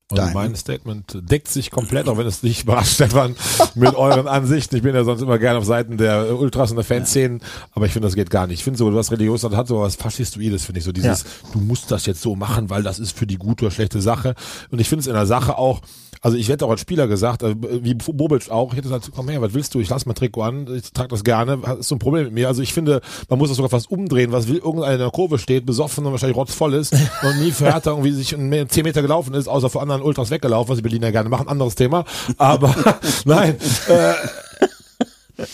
Und Dein. mein Statement deckt sich komplett, auch wenn es dich überrascht, Stefan, mit euren Ansichten. Ich bin ja sonst immer gerne auf Seiten der Ultras und der Fanszenen, aber ich finde, das geht gar nicht. Ich finde so, was religiös hat, hat so was Faschistoides, finde ich so. Dieses, du musst das jetzt so machen, weil das ist für die gute oder schlechte Sache. Und ich finde es in der Sache auch, also ich hätte auch als Spieler gesagt, äh, wie Bobic auch, ich hätte gesagt, komm her, was willst du? Ich lass mal Trikot an, ich trage das gerne, hast du ein Problem mit mir? Also ich finde, man muss das sogar fast umdrehen, was will irgendeiner in der Kurve steht, besoffen und wahrscheinlich rotzvoll ist und nie für Hertha irgendwie sich 10 Meter gelaufen ist, außer vor anderen Ultras weggelaufen, was die Berliner gerne machen, anderes Thema. Aber nein, äh,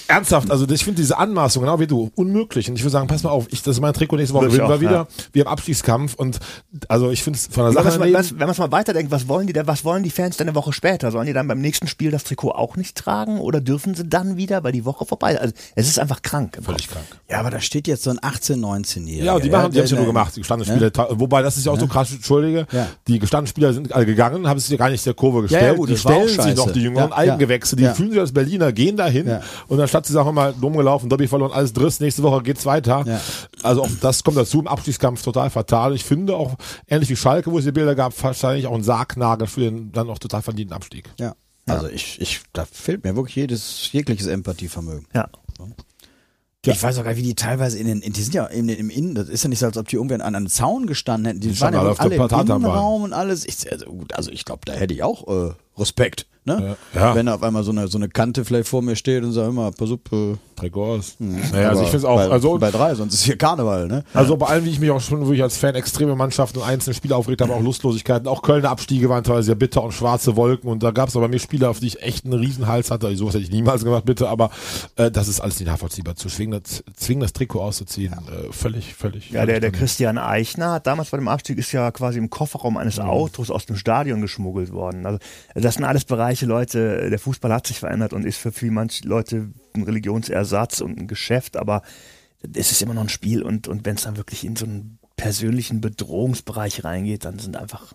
Ernsthaft, also ich finde diese Anmaßung, genau wie du, unmöglich. Und ich würde sagen, pass mal auf, ich, das ist mein Trikot nächste Woche, gewinnen wir wieder. ja. Wir haben Abstiegskampf und also ich finde es von der Wenn Sache man her es mal, wenn man es mal weiterdenkt, was wollen die denn, was wollen die Fans denn eine Woche später? Sollen die dann beim nächsten Spiel das Trikot auch nicht tragen oder dürfen sie dann wieder, weil die Woche vorbei ist? Also es ist einfach krank. völlig Kopf. krank. Ja, aber da steht jetzt so ein 18-, 19-Jähriger. Ja, und die machen, die haben es ja nur gemacht, die gestandenen Spieler. Ta- Wobei, das ist ja auch so krass, Entschuldige, Ja. die gestandenen Spieler sind alle gegangen, haben sich ja gar nicht der Kurve gestellt. Ja, ja, gut, die stellen sich noch, die jüngeren Ja, Eigengewächse, die ja. fühlen sich als Berliner, gehen dahin Ja. Und anstatt sie sagen mal, dumm gelaufen, Dobby verloren, alles Driss, nächste Woche geht's weiter. Ja. Also auch das kommt dazu, im Abstiegskampf total fatal. Ich finde auch, ähnlich wie Schalke, wo es die Bilder gab, wahrscheinlich auch ein Sargnagel für den dann auch total verdienten Abstieg. Ja. Also ich, ich, da fehlt mir wirklich jedes, jegliches Empathievermögen. Ja. Ich weiß auch gar nicht, wie die teilweise in den, in, die sind ja in den, im Innen, das ist ja nicht so, als ob die irgendwann an einem Zaun gestanden hätten. Die, waren standen ja alle der im. Innenraum und alles. Ich, also gut, also ich glaube, da hätte ich auch äh, Respekt, ne? Ja. Ja. Wenn auf einmal so eine, so eine Kante vielleicht vor mir steht und sagt immer, pass auf, äh, Trikots. Naja, also ich finde es auch, bei, also bei drei, sonst ist hier Karneval, ne? Also bei allem, wie ich mich auch schon wirklich als Fan extreme Mannschaften und einzelne Spiele aufgeregt habe, auch Lustlosigkeiten. Auch Kölner Abstiege waren teilweise sehr bitter und schwarze Wolken. Und da gab es aber mir Spieler, auf die ich echt einen Riesenhals hatte. Also sowas hätte ich niemals gemacht, bitte. Aber äh, das ist alles nicht nachvollziehbar. Zu zwingen, das, zwingen das Trikot auszuziehen, äh, völlig, völlig. Ja, der, der Christian Eichner hat damals bei dem Abstieg ist ja quasi im Kofferraum eines Autos aus dem Stadion geschmuggelt worden. Also das sind alles Bereiche, Leute, der Fußball hat sich verändert und ist für viele manche Leute ein Religionsersatz und ein Geschäft, aber es ist immer noch ein Spiel und, und wenn es dann wirklich in so einen persönlichen Bedrohungsbereich reingeht, dann sind einfach,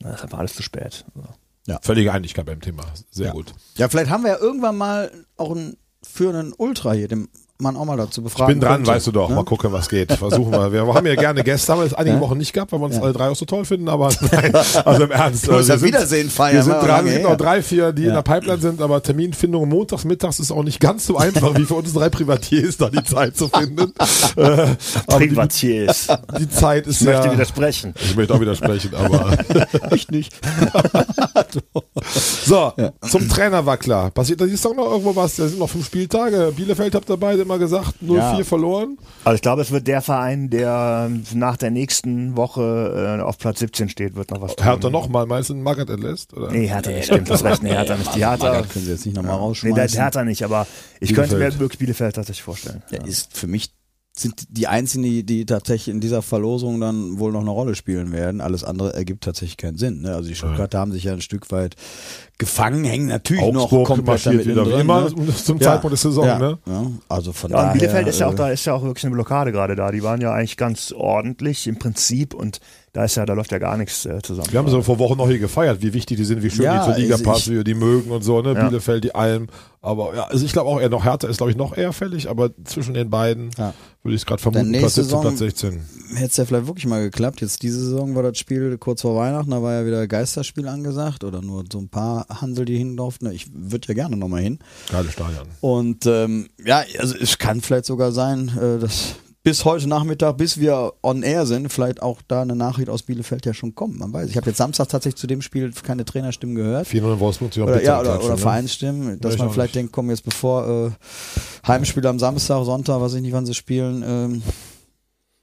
na, ist einfach alles zu spät. Also. Völlige Einigkeit beim Thema. Sehr gut. Ja, vielleicht haben wir ja irgendwann mal auch einen führenden Ultra hier, dem man auch mal dazu befragen Bin dran, könnte, weißt du doch. ne? Mal gucken, was geht. Versuchen wir. Wir haben ja gerne Gäste, haben wir jetzt einige Ja. Wochen nicht gehabt, weil wir uns Ja. alle drei auch so toll finden, aber nein, also im Ernst. Du musst wir ja sind- Wiedersehen feiern, Wir sind war dran, es gibt noch drei, vier, die in Ja. der Pipeline sind, aber Terminfindung montags, mittags ist auch nicht ganz so einfach, wie für uns drei Privatiers da die Zeit zu finden. äh, aber die, Privatiers. die Zeit ist Ich möchte ja... widersprechen. Ich möchte auch widersprechen, aber... Ich nicht. So, zum Trainerwackler. Passiert da die Saison noch irgendwo was? Da sind noch fünf Spieltage. Bielefeld habt ihr beide immer gesagt, 0-4 Ja. verloren. Also ich glaube, es wird der Verein, der nach der nächsten Woche äh, auf Platz 17 steht, wird noch was tun. Hertha nochmal, meinst du, Magath entlässt? Oder? Nee, Hertha nicht, stimmt. Das recht, nee, Hertha nicht. Die Hertha, Magath können sie jetzt nicht nochmal nee, rausschmeißen. der Hertha nicht, aber ich könnte mir Bielefeld. wirklich Bielefeld tatsächlich vorstellen. Der ist für mich sind die einzigen, die, die tatsächlich in dieser Verlosung dann wohl noch eine Rolle spielen werden. Alles andere ergibt tatsächlich keinen Sinn. Ne? Also die Stuttgarter haben sich ja ein Stück weit gefangen, hängen natürlich noch Augsburg komplett marschiert damit wieder drin, immer ne? zum Zeitpunkt der Saison. ja, Ne? Ja, also von Ja, daher. Bielefeld ist ja auch äh, da, ist ja auch wirklich eine Blockade gerade da. Die waren ja eigentlich ganz ordentlich im Prinzip und da ist ja, da läuft ja gar nichts äh, zusammen. Wir haben so vor Wochen noch hier gefeiert, wie wichtig die sind, wie schön Ja, die zur Liga passen, wie wir die mögen und so, ne? Ja. Bielefeld, die Alm. Aber ja, also ich glaube auch eher noch Hertha ist, glaube ich, noch eher fällig, aber zwischen den beiden Ja. würde ich es gerade vermuten, Platz nächste 17, Platz Saison- 16. hätte es ja vielleicht wirklich mal geklappt. Jetzt diese Saison war das Spiel kurz vor Weihnachten, da war ja wieder Geisterspiel angesagt oder nur so ein paar Hansel, die hin durften. Ich würde ja gerne nochmal hin. Geiles Stadion. Und ähm, ja, also es kann vielleicht sogar sein, äh, dass bis heute Nachmittag, bis wir on air sind, vielleicht auch da eine Nachricht aus Bielefeld ja schon kommt. Man weiß. Ich habe jetzt Samstag tatsächlich zu dem Spiel keine Trainerstimmen gehört. 4-0 in Wolfsburg, die auch Oder, ja, oder, oder schon, ne? Vereinsstimmen, dass ich man vielleicht nicht. denkt, komm jetzt bevor äh, Heimspiel am Samstag, Sonntag, weiß ich nicht, wann sie spielen, ähm,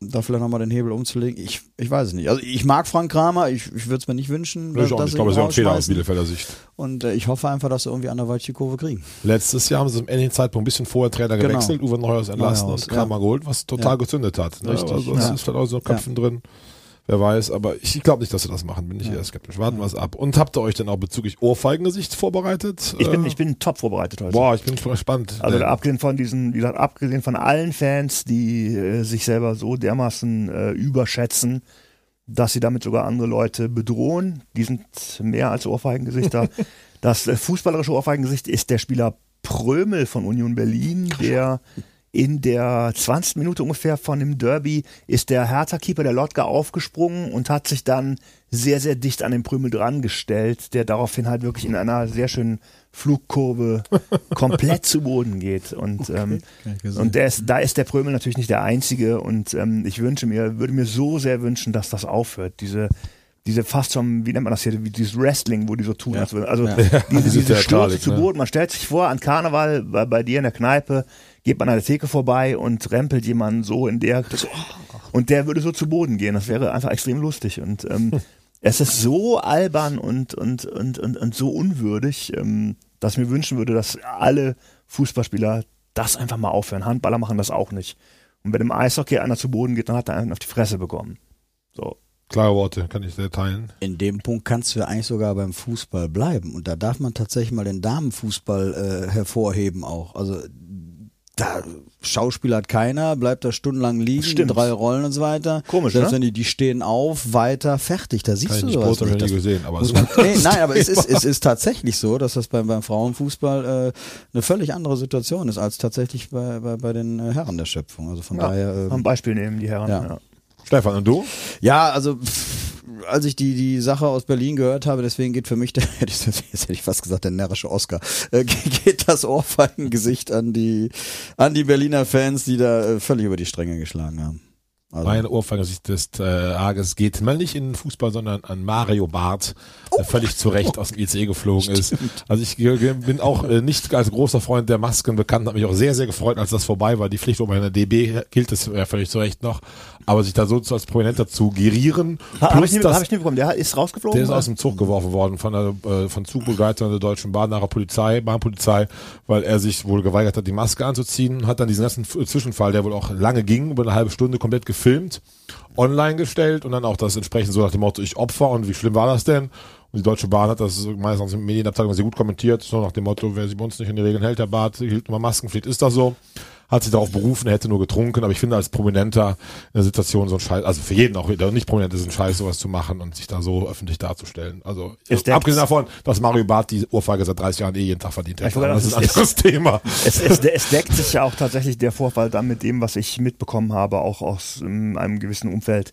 da vielleicht nochmal den Hebel umzulegen. Ich, ich weiß es nicht. Also ich mag Frank Kramer, ich, ich würde es mir nicht wünschen, ich, auch ich glaube, es ist auch ein Fehler aus. Bielefelder Sicht. Und äh, ich hoffe einfach, dass sie irgendwie anderweitig die Kurve kriegen. Letztes Jahr haben sie am ähnlichen Zeitpunkt ein bisschen vorher Trainer Genau. gewechselt, Uwe Neuhaus entlassen Neuhaus, und Kramer ja. geholt, was total Ja. gezündet hat. Ne? Also es ist vielleicht auch so Köpfen drin. Wer weiß, aber ich glaube nicht, dass sie das machen, bin ich eher skeptisch. Warten wir es ab. Und habt ihr euch denn auch bezüglich Ohrfeigengesicht vorbereitet? Ich bin, Äh, ich bin top vorbereitet heute. Boah, ich bin gespannt. Also Denn- abgesehen von diesen, wie gesagt, abgesehen von allen Fans, die äh, sich selber so dermaßen äh, überschätzen, dass sie damit sogar andere Leute bedrohen, die sind mehr als Ohrfeigengesichter. das äh, fußballerische Ohrfeigengesicht ist der Spieler Prömel von Union Berlin, der in der 20. Minute ungefähr von dem Derby ist der Hertha-Keeper, der Lotka, aufgesprungen und hat sich dann sehr, sehr dicht an den Prümel dran gestellt, der daraufhin halt wirklich in einer sehr schönen Flugkurve komplett zu Boden geht. Und, ähm, und der ist, da ist der Prömel natürlich nicht der Einzige. Und ähm, ich wünsche mir, würde mir so sehr wünschen, dass das aufhört. Diese, diese fast schon, wie nennt man das hier, wie dieses Wrestling, wo die so tun, als würden- also diese, Diese diese Stürze zu ne? Boden. Man stellt sich vor, an Karneval bei, bei dir in der Kneipe, geht man an der Theke vorbei und rempelt jemanden so in der, und der würde so zu Boden gehen. Das wäre einfach extrem lustig. Und ähm, es ist so albern und, und, und, und, und so unwürdig, ähm, dass ich mir wünschen würde, dass alle Fußballspieler das einfach mal aufhören. Handballer machen das auch nicht. Und wenn im Eishockey einer zu Boden geht, dann hat er einen auf die Fresse bekommen. So. Klare Worte, kann ich sehr teilen. In dem Punkt kannst du ja eigentlich sogar beim Fußball bleiben. Und da darf man tatsächlich mal den Damenfußball äh, hervorheben auch. Also da Schauspiel hat keiner, bleibt da stundenlang liegen, Stimmt. drei Rollen und so weiter. Komisch, Selbst ne? wenn die, die stehen auf, weiter, fertig. Da siehst Kann ich du nicht sowas nicht. ich Das nie gesehen, aber man, nee, nein, aber es ist, es ist tatsächlich so, dass das beim, beim Frauenfußball äh, eine völlig andere Situation ist als tatsächlich bei, bei, bei den äh, Herren der Schöpfung. Also von Ja, daher. Äh, ein Beispiel nehmen, die Herren. Ja. Ja. Stefan, und du? Ja, also als ich die die Sache aus Berlin gehört habe, deswegen geht für mich der, jetzt hätte ich fast gesagt, der närrische Oscar, äh, geht das Ohrfeigengesicht an die an die Berliner Fans, die da äh, völlig über die Stränge geschlagen haben. Also, Meine Ohrfeigesicht des äh, Tages geht mal nicht in den Fußball, sondern an Mario Barth, Oh. der völlig zu Recht aus dem ICE geflogen ist. Also ich bin auch äh, nicht als großer Freund der Masken bekannt, habe mich auch sehr, sehr gefreut, als das vorbei war. Die Pflicht um eine DB gilt es ja völlig zu Recht noch. Aber sich da so als Prominenter zu gerieren, Habe plus ich, das- hab ich nicht bekommen. Der ist rausgeflogen? der ist oder? aus dem Zug geworfen worden von der äh, von Zugbegleitern der Deutschen Bahn nach der Polizei, Bahnpolizei, weil er sich wohl geweigert hat, die Maske anzuziehen, hat dann diesen ganzen F- Zwischenfall, der wohl auch lange ging, über eine halbe Stunde komplett gefilmt, online gestellt und dann auch das entsprechend so nach dem Motto, ich Opfer und wie schlimm war das denn? Und die Deutsche Bahn hat das meistens in Medienabteilung sehr gut kommentiert, so nach dem Motto, wer sich bei uns nicht in die Regeln hält, der Bart hielt immer Maskenpflicht, ist das so? Hat sich darauf berufen, er hätte nur getrunken, aber ich finde als Prominenter in der Situation so ein Scheiß, also für jeden auch, der nicht prominent ist, ein Scheiß, sowas zu machen und sich da so öffentlich darzustellen. Also, Ist der- abgesehen davon, dass Mario Barth die Ohrfeige seit 30 Jahren eh jeden Tag verdient hätte. Aber Das ist ein anderes Thema. es, es, es deckt sich ja auch tatsächlich der Vorfall dann mit dem, was ich mitbekommen habe, auch aus ähm, einem gewissen Umfeld,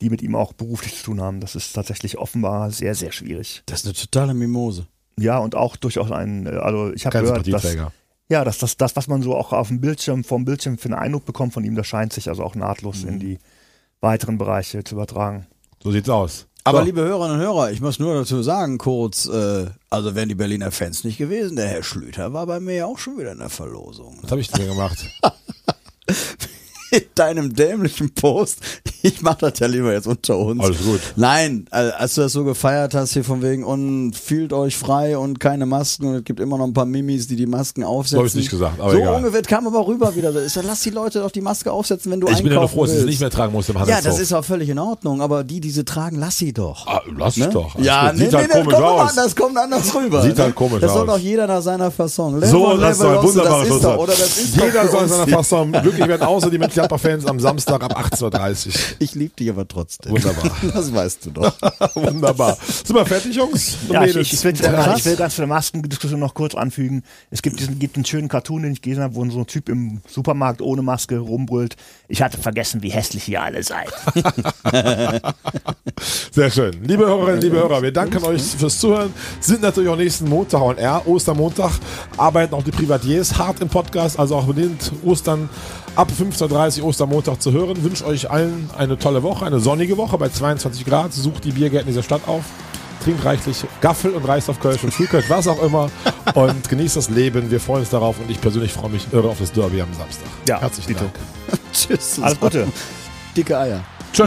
die mit ihm auch beruflich zu tun haben. Das ist tatsächlich offenbar sehr, sehr schwierig. das ist eine totale Mimose. Ja, und auch durchaus ein, äh, also ich habe gehört, dass. Ja, dass das, das, was man so auch auf dem Bildschirm, vom Bildschirm für einen Eindruck bekommt von ihm, das scheint sich also auch nahtlos in die weiteren Bereiche zu übertragen. So sieht's aus. Aber so. liebe Hörerinnen und Hörer, ich muss nur dazu sagen, kurz, äh, also wären die Berliner Fans nicht gewesen, der Herr Schlüter war bei mir ja auch schon wieder in der Verlosung. was habe ich denn gemacht? in deinem dämlichen Post. Ich mach das ja lieber jetzt unter uns. Alles gut. Nein, als du das so gefeiert hast hier von wegen und fühlt euch frei und keine Masken und es gibt immer noch ein paar Mimis, die die Masken aufsetzen. So hab ich's nicht gesagt, aber so egal. ungefähr kam aber rüber wieder. Ich sag, lass die Leute doch die Maske aufsetzen, wenn du Ich bin ja nur einkaufen froh, dass ich es willst. nicht mehr tragen muss im Ja, das ist auch völlig in Ordnung, aber die, die sie tragen, lass sie doch. Ah, lass Ne? es doch. Alles Ja, gut. nee, Sieht nee, halt das komisch kommt aus. anders, kommt anders rüber. Sieht ne? halt komisch Das soll aus. doch jeder nach seiner Fasson. Level So, das das ist doch, oder das ist doch Jeder für soll uns seiner die- Fassung glücklich werden, außer die Mönchengladbach-Fans am Samstag ab 18.30 Uhr. Ich liebe dich aber trotzdem. Wunderbar. Das weißt du doch. Wunderbar. Sind wir fertig, Jungs? Und Ja, ich, ich, ich, will, Krass. ich will ganz zu der Maskendiskussion noch kurz anfügen. Es gibt diesen gibt einen schönen Cartoon, den ich gelesen habe, wo so ein Typ im Supermarkt ohne Maske rumbrüllt. Ich hatte vergessen, wie hässlich ihr alle seid. Sehr schön. Liebe Hörerinnen, liebe Hörer, wir danken euch fürs Zuhören. Sind natürlich auch nächsten Montag on air, Ostermontag, arbeiten auch die Privatiers hart im Podcast, also auch bedingt Ostern ab 15.30 Uhr Ostermontag zu hören. Wünsche euch allen eine tolle Woche, eine sonnige Woche bei 22 Grad. Sucht die Biergärten dieser Stadt auf. Trinkt reichlich Gaffel und reißt auf Kölsch und Schulkölsch, was auch immer. Und genießt das Leben. Wir freuen uns darauf und ich persönlich freue mich irre auf das Derby am Samstag. Ja, Herzlichen Dito. Dank. Tschüss. Alles Gute. Dicke Eier. Tschö.